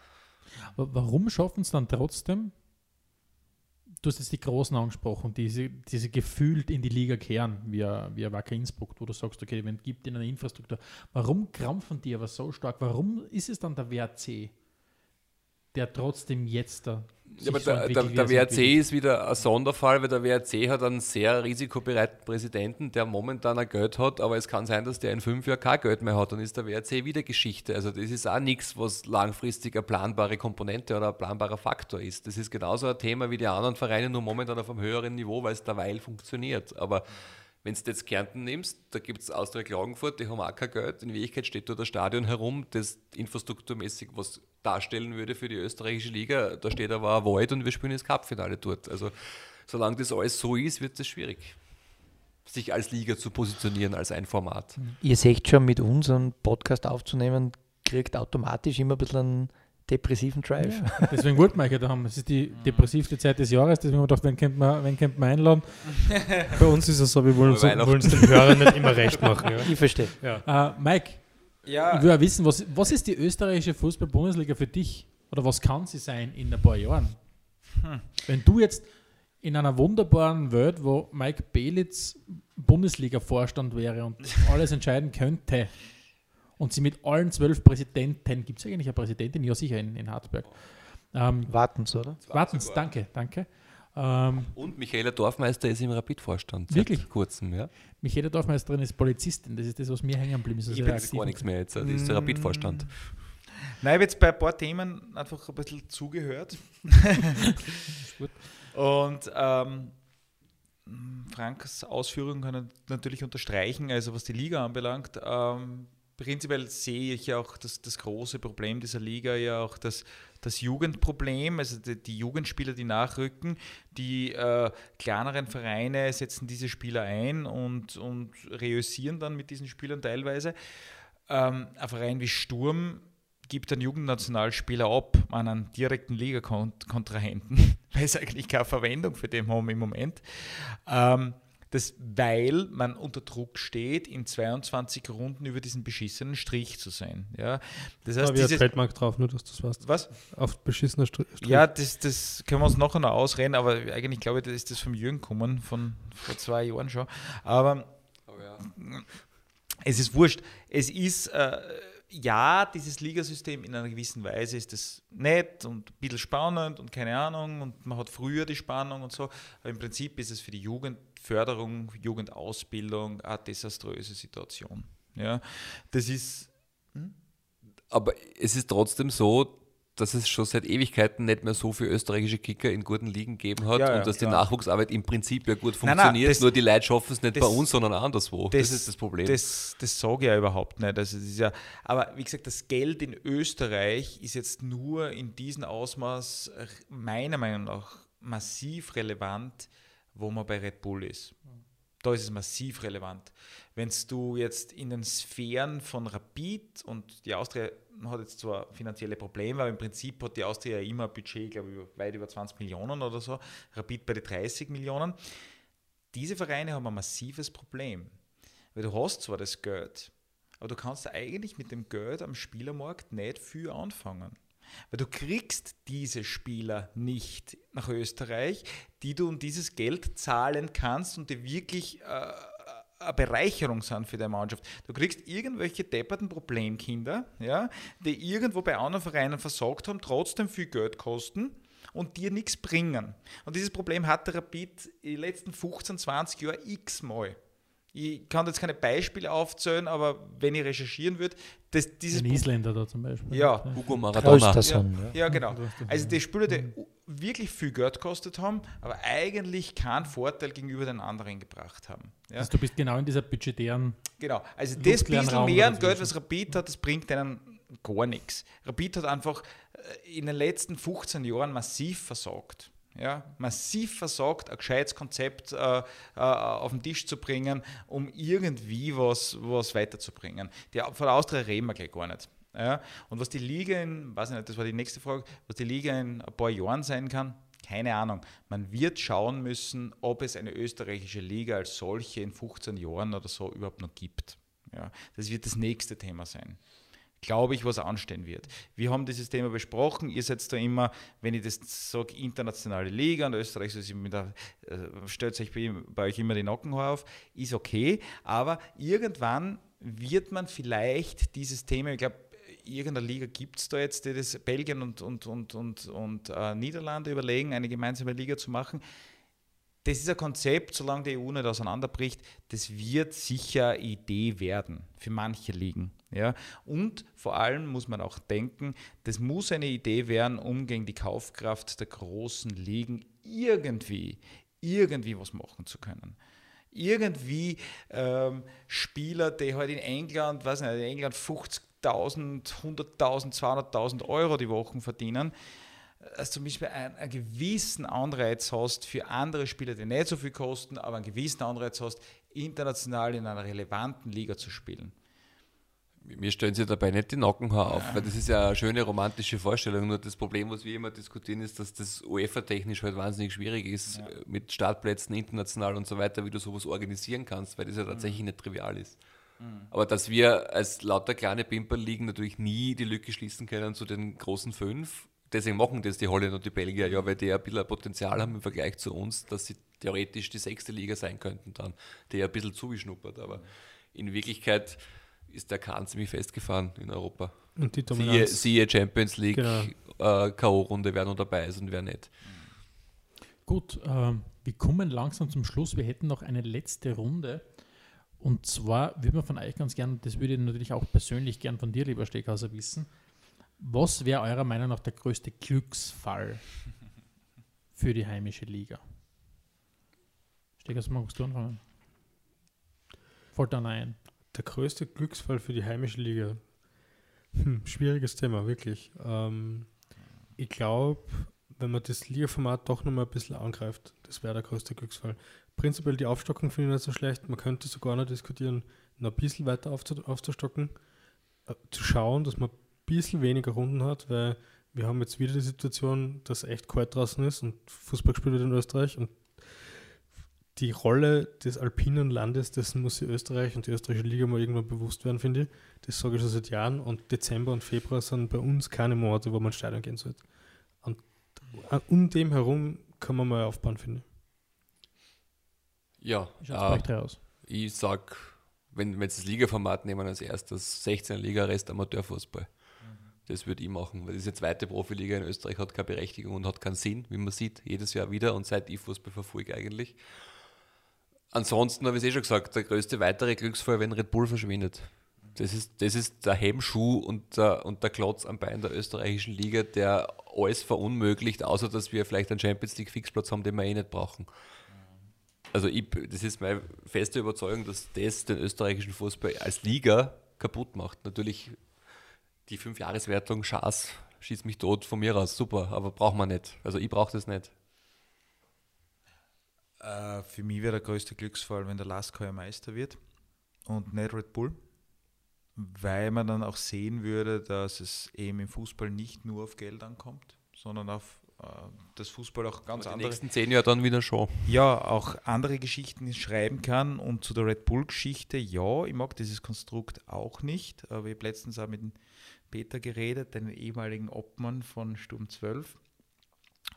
wa- warum schaffen es dann trotzdem? Du hast jetzt die Großen angesprochen, diese, diese gefühlt in die Liga kehren, wie, wie Wacker Innsbruck, wo du sagst, okay, wenn es gibt in einer Infrastruktur. Warum krampfen die aber so stark? Warum ist es dann der WRC, der trotzdem jetzt da. Ja, aber so der, der, er WRC ist wieder ein Sonderfall, weil der WRC hat einen sehr risikobereiten Präsidenten, der momentan ein Geld hat, aber es kann sein, dass der in fünf Jahren kein Geld mehr hat. Dann ist der WRC wieder Geschichte. Also das ist auch nichts, was langfristig eine planbare Komponente oder ein planbarer Faktor ist. Das ist genauso ein Thema wie die anderen Vereine, nur momentan auf einem höheren Niveau, weil es derweil funktioniert. Aber wenn du jetzt Kärnten nimmst, da gibt es Austria Klagenfurt, die haben auch kein Geld. In Wirklichkeit steht da das Stadion herum, das infrastrukturmäßig was darstellen würde für die österreichische Liga. Da steht aber ein Wald und wir spielen das Cup-Finale dort. Also solange das alles so ist, wird es schwierig, sich als Liga zu positionieren, als ein Format. Ihr seht schon, mit uns einen Podcast aufzunehmen, kriegt automatisch immer ein bisschen einen depressiven Drive. Deswegen wollten wir euch ja da haben. Es ist die depressivste Zeit des Jahres, deswegen haben wir gedacht, wen könnte man, wen könnte man einladen? Bei uns ist es so, wir wollen Frohe es den Hörern nicht immer recht machen. Ja. Ich verstehe. Äh, Mike, Ja, ich will auch wissen, was, was ist die österreichische Fußball-Bundesliga für dich? Oder was kann sie sein in ein paar Jahren? Wenn du jetzt in einer wunderbaren Welt, wo Mike Belitz Bundesliga-Vorstand wäre und alles entscheiden könnte und sie mit allen zwölf Präsidenten, gibt es eigentlich eine Präsidentin? Ja, sicher in, in Hartberg. Ähm, Warten's, oder? Wartens, danke, danke. Ähm, Und Michaela Dorfmeister ist im Rapid-Vorstand. Wirklich? Seit kurzem, ja. Michaela Dorfmeisterin ist Polizistin, das ist das, was mir hängen geblieben ist. Ich Also bin gar nichts mehr jetzt. Das ist der Rapid-Vorstand. Nein, ich habe jetzt bei ein paar Themen einfach ein bisschen zugehört. Und ähm, Franks Ausführungen kann ich natürlich unterstreichen, also was die Liga anbelangt. Ähm, prinzipiell sehe ich ja auch das, das große Problem dieser Liga ja auch das, das Jugendproblem, also die, die Jugendspieler, die nachrücken, die äh, kleineren Vereine setzen diese Spieler ein und, und reüssieren dann mit diesen Spielern teilweise. Ähm, ein Verein wie Sturm gibt einen Jugendnationalspieler ab an einen direkten Ligakontrahenten, weil sie eigentlich keine Verwendung für den haben im Moment. Ähm, das, weil man unter Druck steht, in 22 Runden über diesen beschissenen Strich zu sein. Ja? Das Da heißt, habe ich ein dieses, Trademark drauf, nur dass du das weißt. was? Auf beschissener Str Strich. Ja, das, das können wir uns nachher noch ausreden, aber eigentlich glaube ich, das ist das vom Jürgen gekommen, von vor zwei Jahren schon. Aber es ist wurscht. Es ist, äh, ja, dieses Ligasystem in einer gewissen Weise ist es nett und ein bisschen spannend und keine Ahnung und man hat früher die Spannung und so, aber im Prinzip ist es für die Jugendförderung, Jugendausbildung eine desaströse Situation. Ja, das ist, Aber es ist trotzdem so, dass es schon seit Ewigkeiten nicht mehr so viele österreichische Kicker in guten Ligen gegeben hat Ja, ja, und dass die ja. Nachwuchsarbeit im Prinzip ja gut Nein, nein, funktioniert, das- nur die Leute schaffen es nicht das- bei uns, sondern anderswo. Das, ist das Problem. Das, das sage ich ja überhaupt nicht. Also das ist ja, aber wie gesagt, das Geld in Österreich ist jetzt nur in diesem Ausmaß äh, meiner Meinung nach massiv relevant, wo man bei Red Bull ist. Da ist es massiv relevant. Wenn du jetzt in den Sphären von Rapid und die Austria hat jetzt zwar finanzielle Probleme, aber im Prinzip hat die Austria ja immer ein Budget, glaube ich, weit über 20 Millionen oder so, Rapid bei den 30 Millionen. Diese Vereine haben ein massives Problem. Weil du hast zwar das Geld, aber du kannst eigentlich mit dem Geld am Spielermarkt nicht viel anfangen. Weil du kriegst diese Spieler nicht nach Österreich, die du um dieses Geld zahlen kannst und die wirklich äh, eine Bereicherung sind für deine Mannschaft. Du kriegst irgendwelche depperten Problemkinder, ja, die irgendwo bei anderen Vereinen versagt haben, trotzdem viel Geld kosten und dir nichts bringen. Und dieses Problem hat der Rapid in den letzten 15, 20 Jahren x-mal. Ich kann jetzt keine Beispiele aufzählen, aber wenn ich recherchieren würde, das, dieses Ein Isländer da zum Beispiel. Ja. Hugo Maradona. Traustason, ja, genau. Also ja. die Spieler, die wirklich viel Geld gekostet haben, aber eigentlich keinen Vorteil gegenüber den anderen gebracht haben. Ja? Also du bist genau in dieser budgetären Genau, also das bisschen Raum mehr an. Geld, was Rapid hat, das bringt denen gar nichts. Rapid hat einfach äh, in den letzten 15 Jahren massiv versagt. Ja, massiv versagt, ein gescheites Konzept äh, äh, auf den Tisch zu bringen, um irgendwie was, was weiterzubringen. Die, von der Austria reden wir gleich gar nicht. Ja, und was die Liga in, weiß ich nicht, das war die nächste Frage, was die Liga in ein paar Jahren sein kann, keine Ahnung. Man wird schauen müssen, ob es eine österreichische Liga als solche in 15 Jahren oder so überhaupt noch gibt. Ja, das wird das nächste Thema sein. Glaube ich, was anstehen wird. Wir haben dieses Thema besprochen. Ihr seid da immer, wenn ich das sage, internationale Liga und Österreich so mit der, stellt euch bei, bei euch immer die Nackenhaare auf, ist okay. Aber irgendwann wird man vielleicht dieses Thema, ich glaube, irgendeine Liga gibt es da jetzt, die das Belgien und, und, und, und, und äh, Niederlande überlegen, eine gemeinsame Liga zu machen. Das ist ein Konzept, solange die EU nicht auseinanderbricht, das wird sicher Idee werden für manche Ligen. Ja? Und vor allem muss man auch denken, das muss eine Idee werden, um gegen die Kaufkraft der großen Ligen irgendwie, irgendwie was machen zu können irgendwie ähm, Spieler, die halt in England, weiß nicht, in England 50.000, 100.000, 200.000 Euro die Woche verdienen, dass du zum Beispiel einen, einen gewissen Anreiz hast für andere Spieler, die nicht so viel kosten, aber einen gewissen Anreiz hast, international in einer relevanten Liga zu spielen. Mir stellen sie dabei nicht die Nackenhaar auf, weil das ist ja eine schöne romantische Vorstellung. Nur das Problem, was wir immer diskutieren, ist, dass das UEFA-technisch halt wahnsinnig schwierig ist, äh, mit Startplätzen international und so weiter, wie du sowas organisieren kannst, weil das ja tatsächlich nicht trivial ist. Aber dass wir als lauter kleine Pimperligen natürlich nie die Lücke schließen können zu den großen fünf, deswegen machen das die Holländer und die Belgier, ja, weil die ja ein bisschen ein Potenzial haben im Vergleich zu uns, dass sie theoretisch die sechste Liga sein könnten dann, die ja ein bisschen zugeschnuppert, aber in Wirklichkeit ist der Kahn ziemlich festgefahren in Europa. Und die Siehe, Dominanz. siehe Champions League, Genau. äh, K.O.-Runde, wer noch dabei ist und wer nicht. Gut, ähm, wir kommen langsam zum Schluss. Wir hätten noch eine letzte Runde. Und zwar würde man von euch ganz gern, das würde ich natürlich auch persönlich gern von dir, lieber Steghauser, wissen. Was wäre eurer Meinung nach der größte Glücksfall für die heimische Liga? Steghauser, magst du anfangen? Fällt dann ein. Der größte Glücksfall für die heimische Liga. Hm, schwieriges Thema, wirklich. Ähm, ich glaube, wenn man das Ligaformat doch nochmal ein bisschen angreift, das wäre der größte Glücksfall. Prinzipiell die Aufstockung finde ich nicht so schlecht. Man könnte sogar noch diskutieren, noch ein bisschen weiter aufzu aufzustocken, äh, zu schauen, dass man ein bisschen weniger Runden hat, weil wir haben jetzt wieder die Situation, dass echt kalt draußen ist und Fußball gespielt wird in Österreich und die Rolle des alpinen Landes, dessen muss sich Österreich und die österreichische Liga mal irgendwann bewusst werden, finde ich. Das sage ich schon seit Jahren. Und Dezember und Februar sind bei uns keine Monate, wo man ins Stadion gehen sollte. Und äh, um dem herum kann man mal aufbauen, finde ich. Ja, äh, drei aus? ich sag, wenn wir jetzt das Ligaformat nehmen als erstes, 16 Liga, Rest Amateurfußball. Das würde ich machen, weil diese zweite Profiliga in Österreich hat keine Berechtigung und hat keinen Sinn, wie man sieht, jedes Jahr wieder und seit ich Fußball verfolge eigentlich. Ansonsten habe ich es eh schon gesagt, der größte weitere Glücksfall, wenn Red Bull verschwindet. Das ist, das ist der Hemmschuh und der, und der Klotz am Bein der österreichischen Liga, der alles verunmöglicht, außer dass wir vielleicht einen Champions League Fixplatz haben, den wir eh nicht brauchen. Also ich, das ist meine feste Überzeugung, dass das den österreichischen Fußball als Liga kaputt macht. Natürlich die Fünfjahreswertung, Schaß, schießt mich tot von mir aus, super, aber braucht man nicht. Also ich brauche das nicht. Äh, für mich wäre der größte Glücksfall, wenn der Lask heuer Meister wird und nicht Red Bull, weil man dann auch sehen würde, dass es eben im Fußball nicht nur auf Geld ankommt, sondern auf äh, das Fußball auch ganz Die andere nächsten zehn Jahre dann wieder schon. ja, auch andere Geschichten schreiben kann. Und zu der Red Bull-Geschichte, ja, ich mag dieses Konstrukt auch nicht. Aber ich habe letztens auch mit Peter geredet, den ehemaligen Obmann von Sturm 12.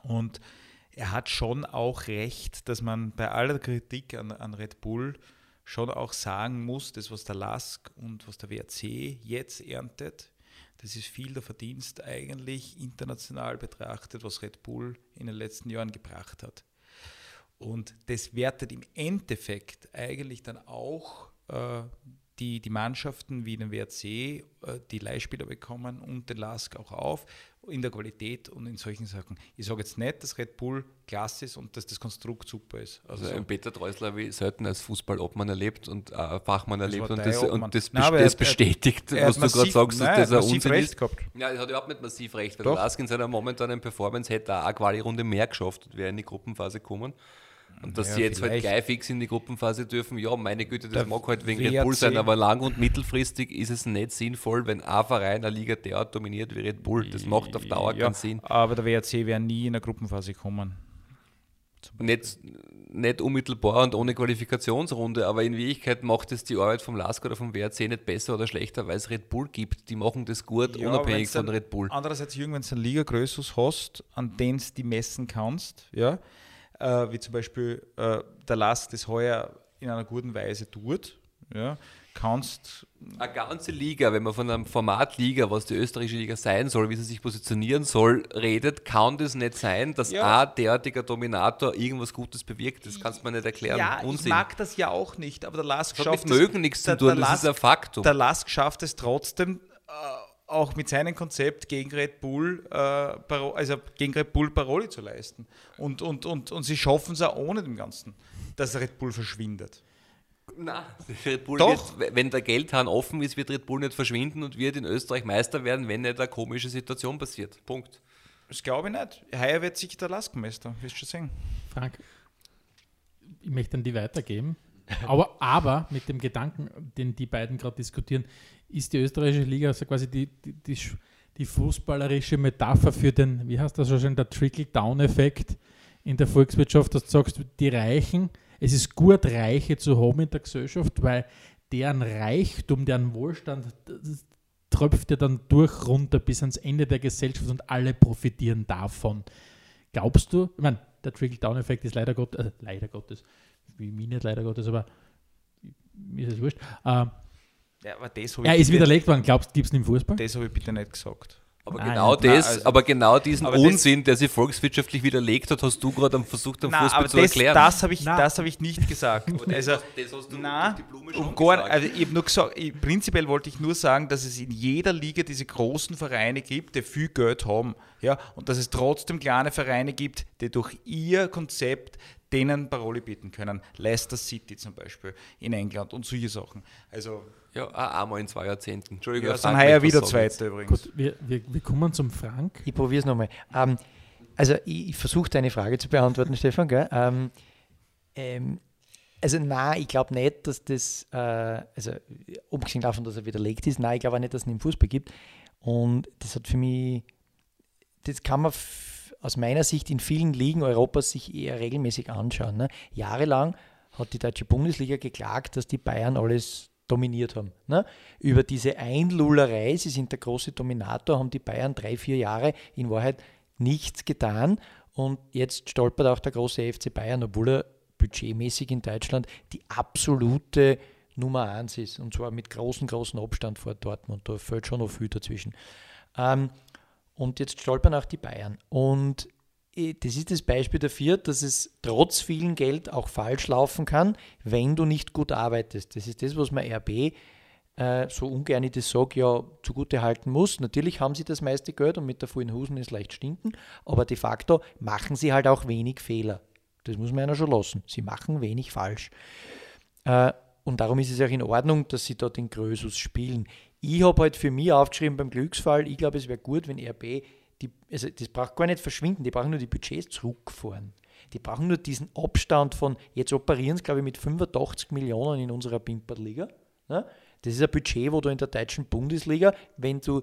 Und er hat schon auch recht, dass man bei aller Kritik an, an Red Bull schon auch sagen muss, das, was der Lask und was der WRC jetzt erntet, das ist viel der Verdienst eigentlich international betrachtet, was Red Bull in den letzten Jahren gebracht hat. Und das wertet im Endeffekt eigentlich dann auch äh, die, die Mannschaften wie den WRC, äh, die Leihspieler bekommen und den LASK auch auf, in der Qualität und in solchen Sachen. Ich sage jetzt nicht, dass Red Bull klasse ist und dass das Konstrukt super ist. Also so. ein Peter Treusler habe ich selten als Fußballobmann erlebt und äh, Fachmann erlebt und das, und das, Nein, er das hat- er- bestätigt, er hat was du gerade sagst, nein, dass er das ein Unsinn recht ist. gehabt. Ja, er hat überhaupt nicht massiv recht, weil Doch. Lask in seiner momentanen Performance hätte auch eine Quali-Runde mehr geschafft und wäre in die Gruppenphase gekommen. Und dass Ja, sie jetzt halt vielleicht. gleich fix in die Gruppenphase dürfen, ja, meine Güte, das Der mag halt wegen Red Bull sein, aber lang- und mittelfristig ist es nicht sinnvoll, wenn ein Verein eine Liga derart dominiert wie Red Bull. Das macht auf Dauer ja, keinen Sinn. Aber der WRC wäre nie in der Gruppenphase gekommen. nicht, nicht unmittelbar und ohne Qualifikationsrunde, aber in Wirklichkeit macht es die Arbeit vom LASK oder vom WRC nicht besser oder schlechter, weil es Red Bull gibt. Die machen das gut, Ja, unabhängig von Red Bull. Andererseits, Jürgen, wenn du einen Liga-Größus hast, an den du die messen kannst, ja, äh, wie zum Beispiel äh, der Last das heuer in einer guten Weise tut, ja, kannst Eine ganze Liga, wenn man von einem Format Liga, was die österreichische Liga sein soll, wie sie sich positionieren soll, redet, kann das nicht sein, dass Ja. ein derartiger Dominator irgendwas Gutes bewirkt. Das kannst du mir nicht erklären. Ja, ich Unsinn. mag das ja auch nicht, aber der Lask schafft mit Mögen nichts zu tun, das ist ein Faktum. Der Lask schafft es trotzdem, äh, auch mit seinem Konzept gegen Red Bull, äh, also gegen Red Bull Paroli zu leisten. Und, und, und, und sie schaffen es auch ohne dem Ganzen, dass Red Bull verschwindet. Nein, Red Bull Doch. Wird, wenn der Geldhahn offen ist, wird Red Bull nicht verschwinden und wird in Österreich Meister werden, wenn nicht eine komische Situation passiert. Punkt. Das glaube ich nicht. Heuer wird sich der Lask Meister, wirst du schon sehen. Frank, ich möchte an die weitergeben. Aber, aber mit dem Gedanken, den die beiden gerade diskutieren, ist die österreichische Liga also quasi die, die, die, die fußballerische Metapher für den, wie heißt das so schön, der Trickle-Down-Effekt in der Volkswirtschaft, dass du sagst, die Reichen, es ist gut, Reiche zu haben in der Gesellschaft, weil deren Reichtum, deren Wohlstand, tröpft ja dann durch runter bis ans Ende der Gesellschaft und alle profitieren davon. Glaubst du, ich meine, der Trickle-Down-Effekt ist leider Gottes, äh, leider Gottes, wie mir nicht leider Gottes, aber mir ist es wurscht. Ähm, Ja, aber das er ist widerlegt worden, glaubst du, gibt es im Fußball? das habe ich bitte nicht gesagt. Aber Nein, genau, nein, das, also- aber genau diesen aber das- Unsinn, der sich volkswirtschaftlich widerlegt hat, hast du gerade versucht, am Nein, Fußball aber zu das, erklären. das habe ich, Nein. das hab ich nicht gesagt. Also, das hast du Nein, die Blume um schon gar, gesagt. also ich habe nur gesagt, ich, prinzipiell wollte ich nur sagen, dass es in jeder Liga diese großen Vereine gibt, die viel Geld haben. Ja, und dass es trotzdem kleine Vereine gibt, die durch ihr Konzept denen Paroli bieten können. Leicester City zum Beispiel in England und solche Sachen. Also, Ja, einmal in zwei Jahrzehnten. Entschuldigung, ja, sind Frank, heuer wieder. Zweite übrigens. Gut, wir, wir, wir kommen zum Frank. Ich probiere es nochmal. Ähm, also ich, ich versuche deine Frage zu beantworten, Stefan. Gell? Ähm, ähm, also nein, ich glaube nicht, dass das, äh, also abgesehen davon, dass er widerlegt ist, nein, ich glaube auch nicht, dass es ihn im Fußball gibt. Und das hat für mich, das kann man aus meiner Sicht in vielen Ligen Europas sich eher regelmäßig anschauen. Ne? Jahrelang hat die deutsche Bundesliga geklagt, dass die Bayern alles dominiert haben. Ne? Über diese Einlullerei, sie sind der große Dominator, haben die Bayern drei, vier Jahre in Wahrheit nichts getan. Und jetzt stolpert auch der große FC Bayern, obwohl er budgetmäßig in Deutschland die absolute Nummer eins ist. Und zwar mit großem, großem Abstand vor Dortmund. Da fällt schon noch viel dazwischen. Ähm, und jetzt stolpern auch die Bayern. Und eh, das ist das Beispiel dafür, dass es trotz vielen Geld auch falsch laufen kann, wenn du nicht gut arbeitest. Das ist das, was man RB äh, so ungern ich das sage, ja zugute halten muss. Natürlich haben sie das meiste Geld und mit der vollen Hosen ist leicht stinken, aber de facto machen sie halt auch wenig Fehler. Das muss man ja schon lassen. Sie machen wenig falsch. Äh, und darum ist es auch in Ordnung, dass sie dort den Grösus spielen. Ich habe halt für mich aufgeschrieben beim Glücksfall, ich glaube, es wäre gut, wenn RB, die, also das braucht gar nicht verschwinden, die brauchen nur die Budgets zurückfahren. Die brauchen nur diesen Abstand von, jetzt operieren sie, glaube ich, mit 85 Millionen in unserer Pimperliga. Ne? Das ist ein Budget, wo du in der deutschen Bundesliga, wenn du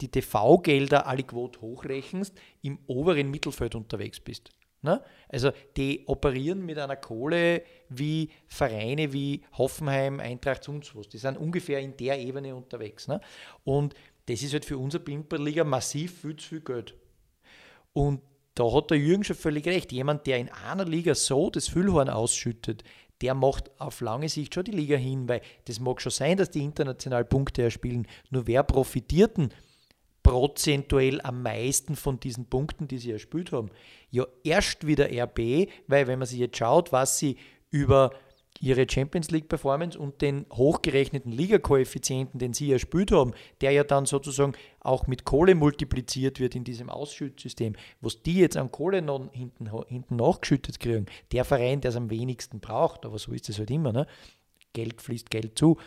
die TV-Gelder alle quot hochrechnest, im oberen Mittelfeld unterwegs bist. Ne? Also die operieren mit einer Kohle wie Vereine wie Hoffenheim, Eintracht und was. Die sind ungefähr in der Ebene unterwegs. Ne? Und das ist halt für unsere Pimperliga massiv viel zu viel Geld. Und da hat der Jürgen schon völlig recht. Jemand, der in einer Liga so das Füllhorn ausschüttet, der macht auf lange Sicht schon die Liga hin, weil das mag schon sein, dass die international Punkte erspielen. Nur wer profitiert denn prozentuell am meisten von diesen Punkten, die sie erspielt haben? Ja, erst wieder RB, weil wenn man sich jetzt schaut, was sie über ihre Champions League Performance und den hochgerechneten Liga-Koeffizienten, den sie erspielt haben, der ja dann sozusagen auch mit Kohle multipliziert wird in diesem Ausschüttsystem, was die jetzt an Kohle noch hinten, hinten nachgeschüttet kriegen, der Verein, der es am wenigsten braucht, aber so ist es halt immer, ne? Geld fließt Geld zu.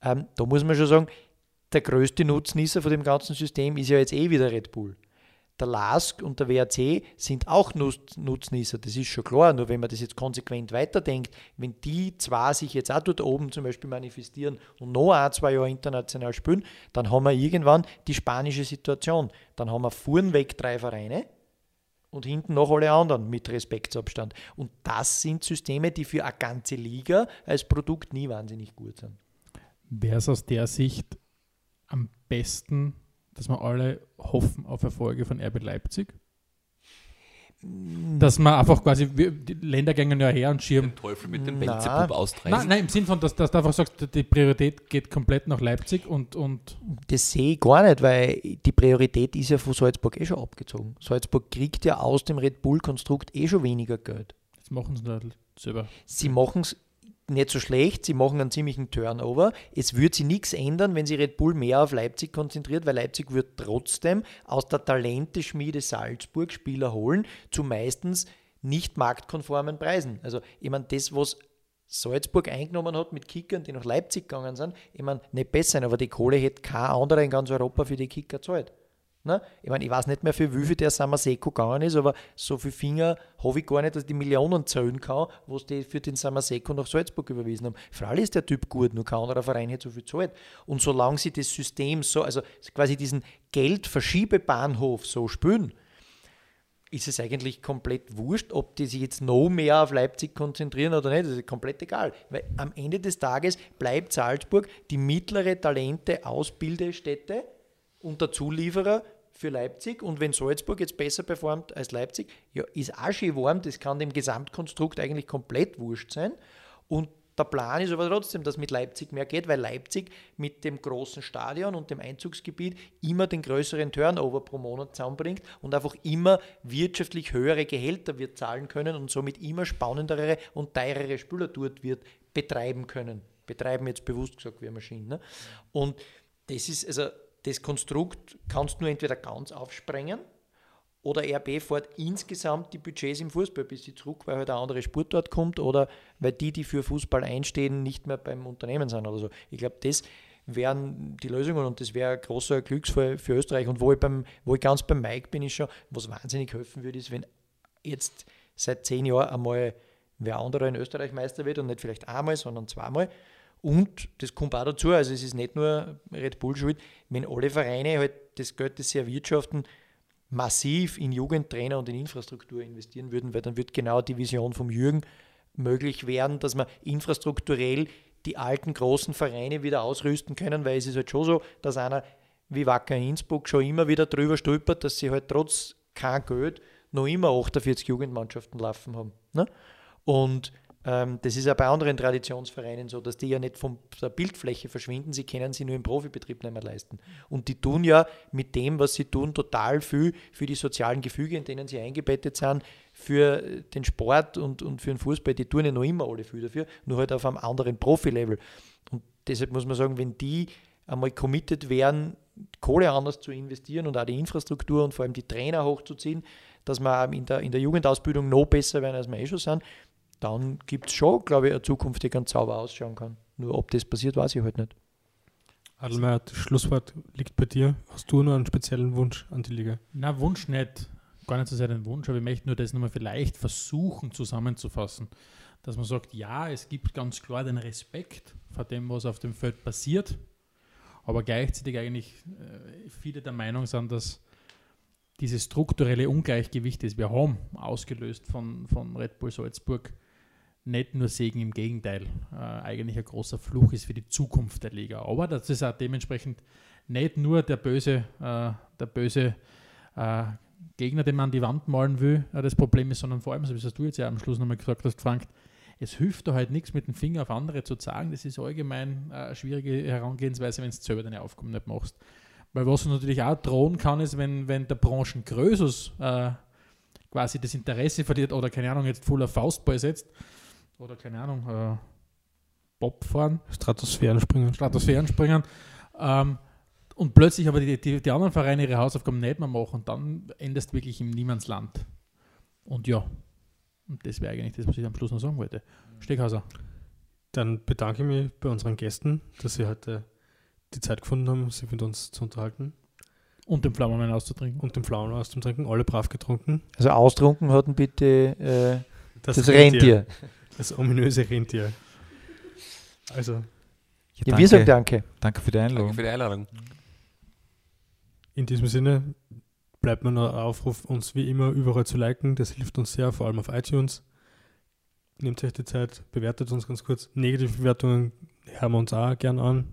Ähm, da muss man schon sagen, der größte Nutznießer von dem ganzen System ist ja jetzt eh wieder Red Bull. Der LASK und der WRC sind auch Nutznießer, das ist schon klar. Nur wenn man das jetzt konsequent weiterdenkt, wenn die zwei sich jetzt auch dort oben zum Beispiel manifestieren und noch ein, zwei Jahre international spielen, dann haben wir irgendwann die spanische Situation. Dann haben wir vorn weg drei Vereine und hinten noch alle anderen mit Respektsabstand. Und das sind Systeme, die für eine ganze Liga als Produkt nie wahnsinnig gut sind. Wäre es aus der Sicht am besten, dass wir alle hoffen auf Erfolge von RB Leipzig? Dass man einfach quasi, die Länder gehen ja her und schirmen. Den Teufel mit dem Benzepub austreiben. Nein, nein, im Sinn von, dass, dass du einfach sagst, die Priorität geht komplett nach Leipzig und, und. Das sehe ich gar nicht, weil die Priorität ist ja von Salzburg eh schon abgezogen. Salzburg kriegt ja aus dem Red Bull-Konstrukt eh schon weniger Geld. Das machen sie nicht selber. Sie machen es nicht so schlecht, sie machen einen ziemlichen Turnover. Es wird sich nichts ändern, wenn sie Red Bull mehr auf Leipzig konzentriert, weil Leipzig wird trotzdem aus der Talenteschmiede Salzburg Spieler holen, zu meistens nicht marktkonformen Preisen. Also ich meine, das, was Salzburg eingenommen hat mit Kickern, die nach Leipzig gegangen sind, ich meine, nicht besser, aber die Kohle hätte kein anderer in ganz Europa für die Kicker zahlt. Ne? Ich meine, ich weiß nicht mehr, für wie viel der Samaseko gegangen ist, aber so viele Finger habe ich gar nicht, dass ich die Millionen zählen kann, was die für den Samaseko nach Salzburg überwiesen haben. Alle ist der Typ gut, nur kein anderer Verein hat so viel zahlt. Und solange sie das System so, also quasi diesen Geldverschiebebahnhof so spüren, ist es eigentlich komplett wurscht, ob die sich jetzt noch mehr auf Leipzig konzentrieren oder nicht. Das ist komplett egal. Weil am Ende des Tages bleibt Salzburg die mittlere Talente-Ausbildestätte und der Zulieferer für Leipzig. Und wenn Salzburg jetzt besser performt als Leipzig, ja, ist auch schön warm. Das kann dem Gesamtkonstrukt eigentlich komplett wurscht sein. Und der Plan ist aber trotzdem, dass mit Leipzig mehr geht, weil Leipzig mit dem großen Stadion und dem Einzugsgebiet immer den größeren Turnover pro Monat zusammenbringt und einfach immer wirtschaftlich höhere Gehälter wird zahlen können und somit immer spannendere und teurere Spieler dort wird betreiben können. Betreiben jetzt bewusst gesagt wie eine Maschine. Ne? Und das ist, also das Konstrukt kannst du nur entweder ganz aufsprengen oder RB fährt insgesamt die Budgets im Fußball ein bisschen zurück, weil halt eine andere Sportart kommt oder weil die, die für Fußball einstehen, nicht mehr beim Unternehmen sind oder so. Ich glaube, das wären die Lösungen und das wäre ein großer Glücksfall für Österreich. Und wo ich, beim, wo ich ganz beim Mike bin, ist schon, was wahnsinnig helfen würde, ist, wenn jetzt seit zehn Jahren einmal wer anderer in Österreich Meister wird und nicht vielleicht einmal, sondern zweimal und das kommt auch dazu, also es ist nicht nur Red Bull schuld, wenn alle Vereine halt das Geld, das sie erwirtschaften, massiv in Jugendtrainer und in Infrastruktur investieren würden, weil dann wird genau die Vision vom Jürgen möglich werden, dass man infrastrukturell die alten großen Vereine wieder ausrüsten können, weil es ist halt schon so, dass einer wie Wacker Innsbruck schon immer wieder drüber stolpert, dass sie halt trotz kein Geld noch immer 48 Jugendmannschaften laufen haben. Ne? Und das ist ja bei anderen Traditionsvereinen so, dass die ja nicht von der Bildfläche verschwinden, sie können sie nur im Profibetrieb nicht mehr leisten. Und die tun ja mit dem, was sie tun, total viel für die sozialen Gefüge, in denen sie eingebettet sind, für den Sport und, und für den Fußball, die tun ja noch immer alle viel dafür, nur halt auf einem anderen Profilevel. Und deshalb muss man sagen, wenn die einmal committed wären, Kohle anders zu investieren und auch die Infrastruktur und vor allem die Trainer hochzuziehen, dass wir in der, in der Jugendausbildung noch besser werden, als wir eh schon sind, dann gibt es schon, glaube ich, eine Zukunft, die ganz sauber ausschauen kann. Nur ob das passiert, weiß ich halt nicht. Adelmeier, das Schlusswort liegt bei dir. Hast du noch einen speziellen Wunsch an die Liga? Na, Wunsch nicht. Gar nicht so sehr den Wunsch, aber ich möchte nur das nochmal vielleicht versuchen zusammenzufassen. Dass man sagt, ja, es gibt ganz klar den Respekt vor dem, was auf dem Feld passiert, aber gleichzeitig eigentlich äh, viele der Meinung sind, dass dieses strukturelle Ungleichgewicht, das wir haben, ausgelöst von, von Red Bull Salzburg, nicht nur Segen, im Gegenteil, äh, eigentlich ein großer Fluch ist für die Zukunft der Liga. Aber das ist auch dementsprechend nicht nur der böse, äh, der böse äh, Gegner, den man an die Wand malen will, äh, das Problem ist, sondern vor allem, so wie es du jetzt ja am Schluss nochmal gesagt hast, Frank, es hilft da halt nichts mit dem Finger auf andere zu zeigen. Das ist allgemein äh, eine schwierige Herangehensweise, wenn du selber deine Aufgaben nicht machst. Weil was natürlich auch drohen kann, ist, wenn, wenn der Branchengrößus äh, quasi das Interesse verliert oder keine Ahnung, jetzt voller Faustball setzt, oder keine Ahnung, äh, Bob fahren. Stratosphären springen. Stratosphären springen. Ähm, und plötzlich aber die, die, die, anderen Vereine ihre Hausaufgaben nicht mehr machen, dann endest wirklich im Niemandsland. Und ja, und das wäre eigentlich das, was ich am Schluss noch sagen wollte. Steckhauser. Dann bedanke ich mich bei unseren Gästen, dass sie heute die Zeit gefunden haben, sich mit uns zu unterhalten. Und den Pflaumenwein auszutrinken. Und den Pflaumenwein auszutrinken. Alle brav getrunken. Also austrunken hatten bitte äh, das, das Rentier. Rentier. Das ominöse Rentier. Also. Ja, ja, wir sagen danke. Danke für die Einladung. Danke für die Einladung. In diesem Sinne bleibt mir noch ein Aufruf, uns wie immer überall zu liken. Das hilft uns sehr, vor allem auf iTunes. Nehmt euch die Zeit, bewertet uns ganz kurz. Negative Bewertungen hören wir uns auch gern an.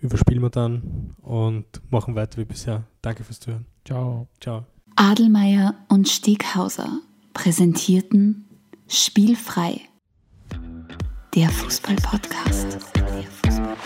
Überspielen wir dann und machen weiter wie bisher. Danke fürs Zuhören. Ciao. Ciao. Adelmeier und Steghauser präsentierten Spielfrei. Der Fußball-Podcast. Fußball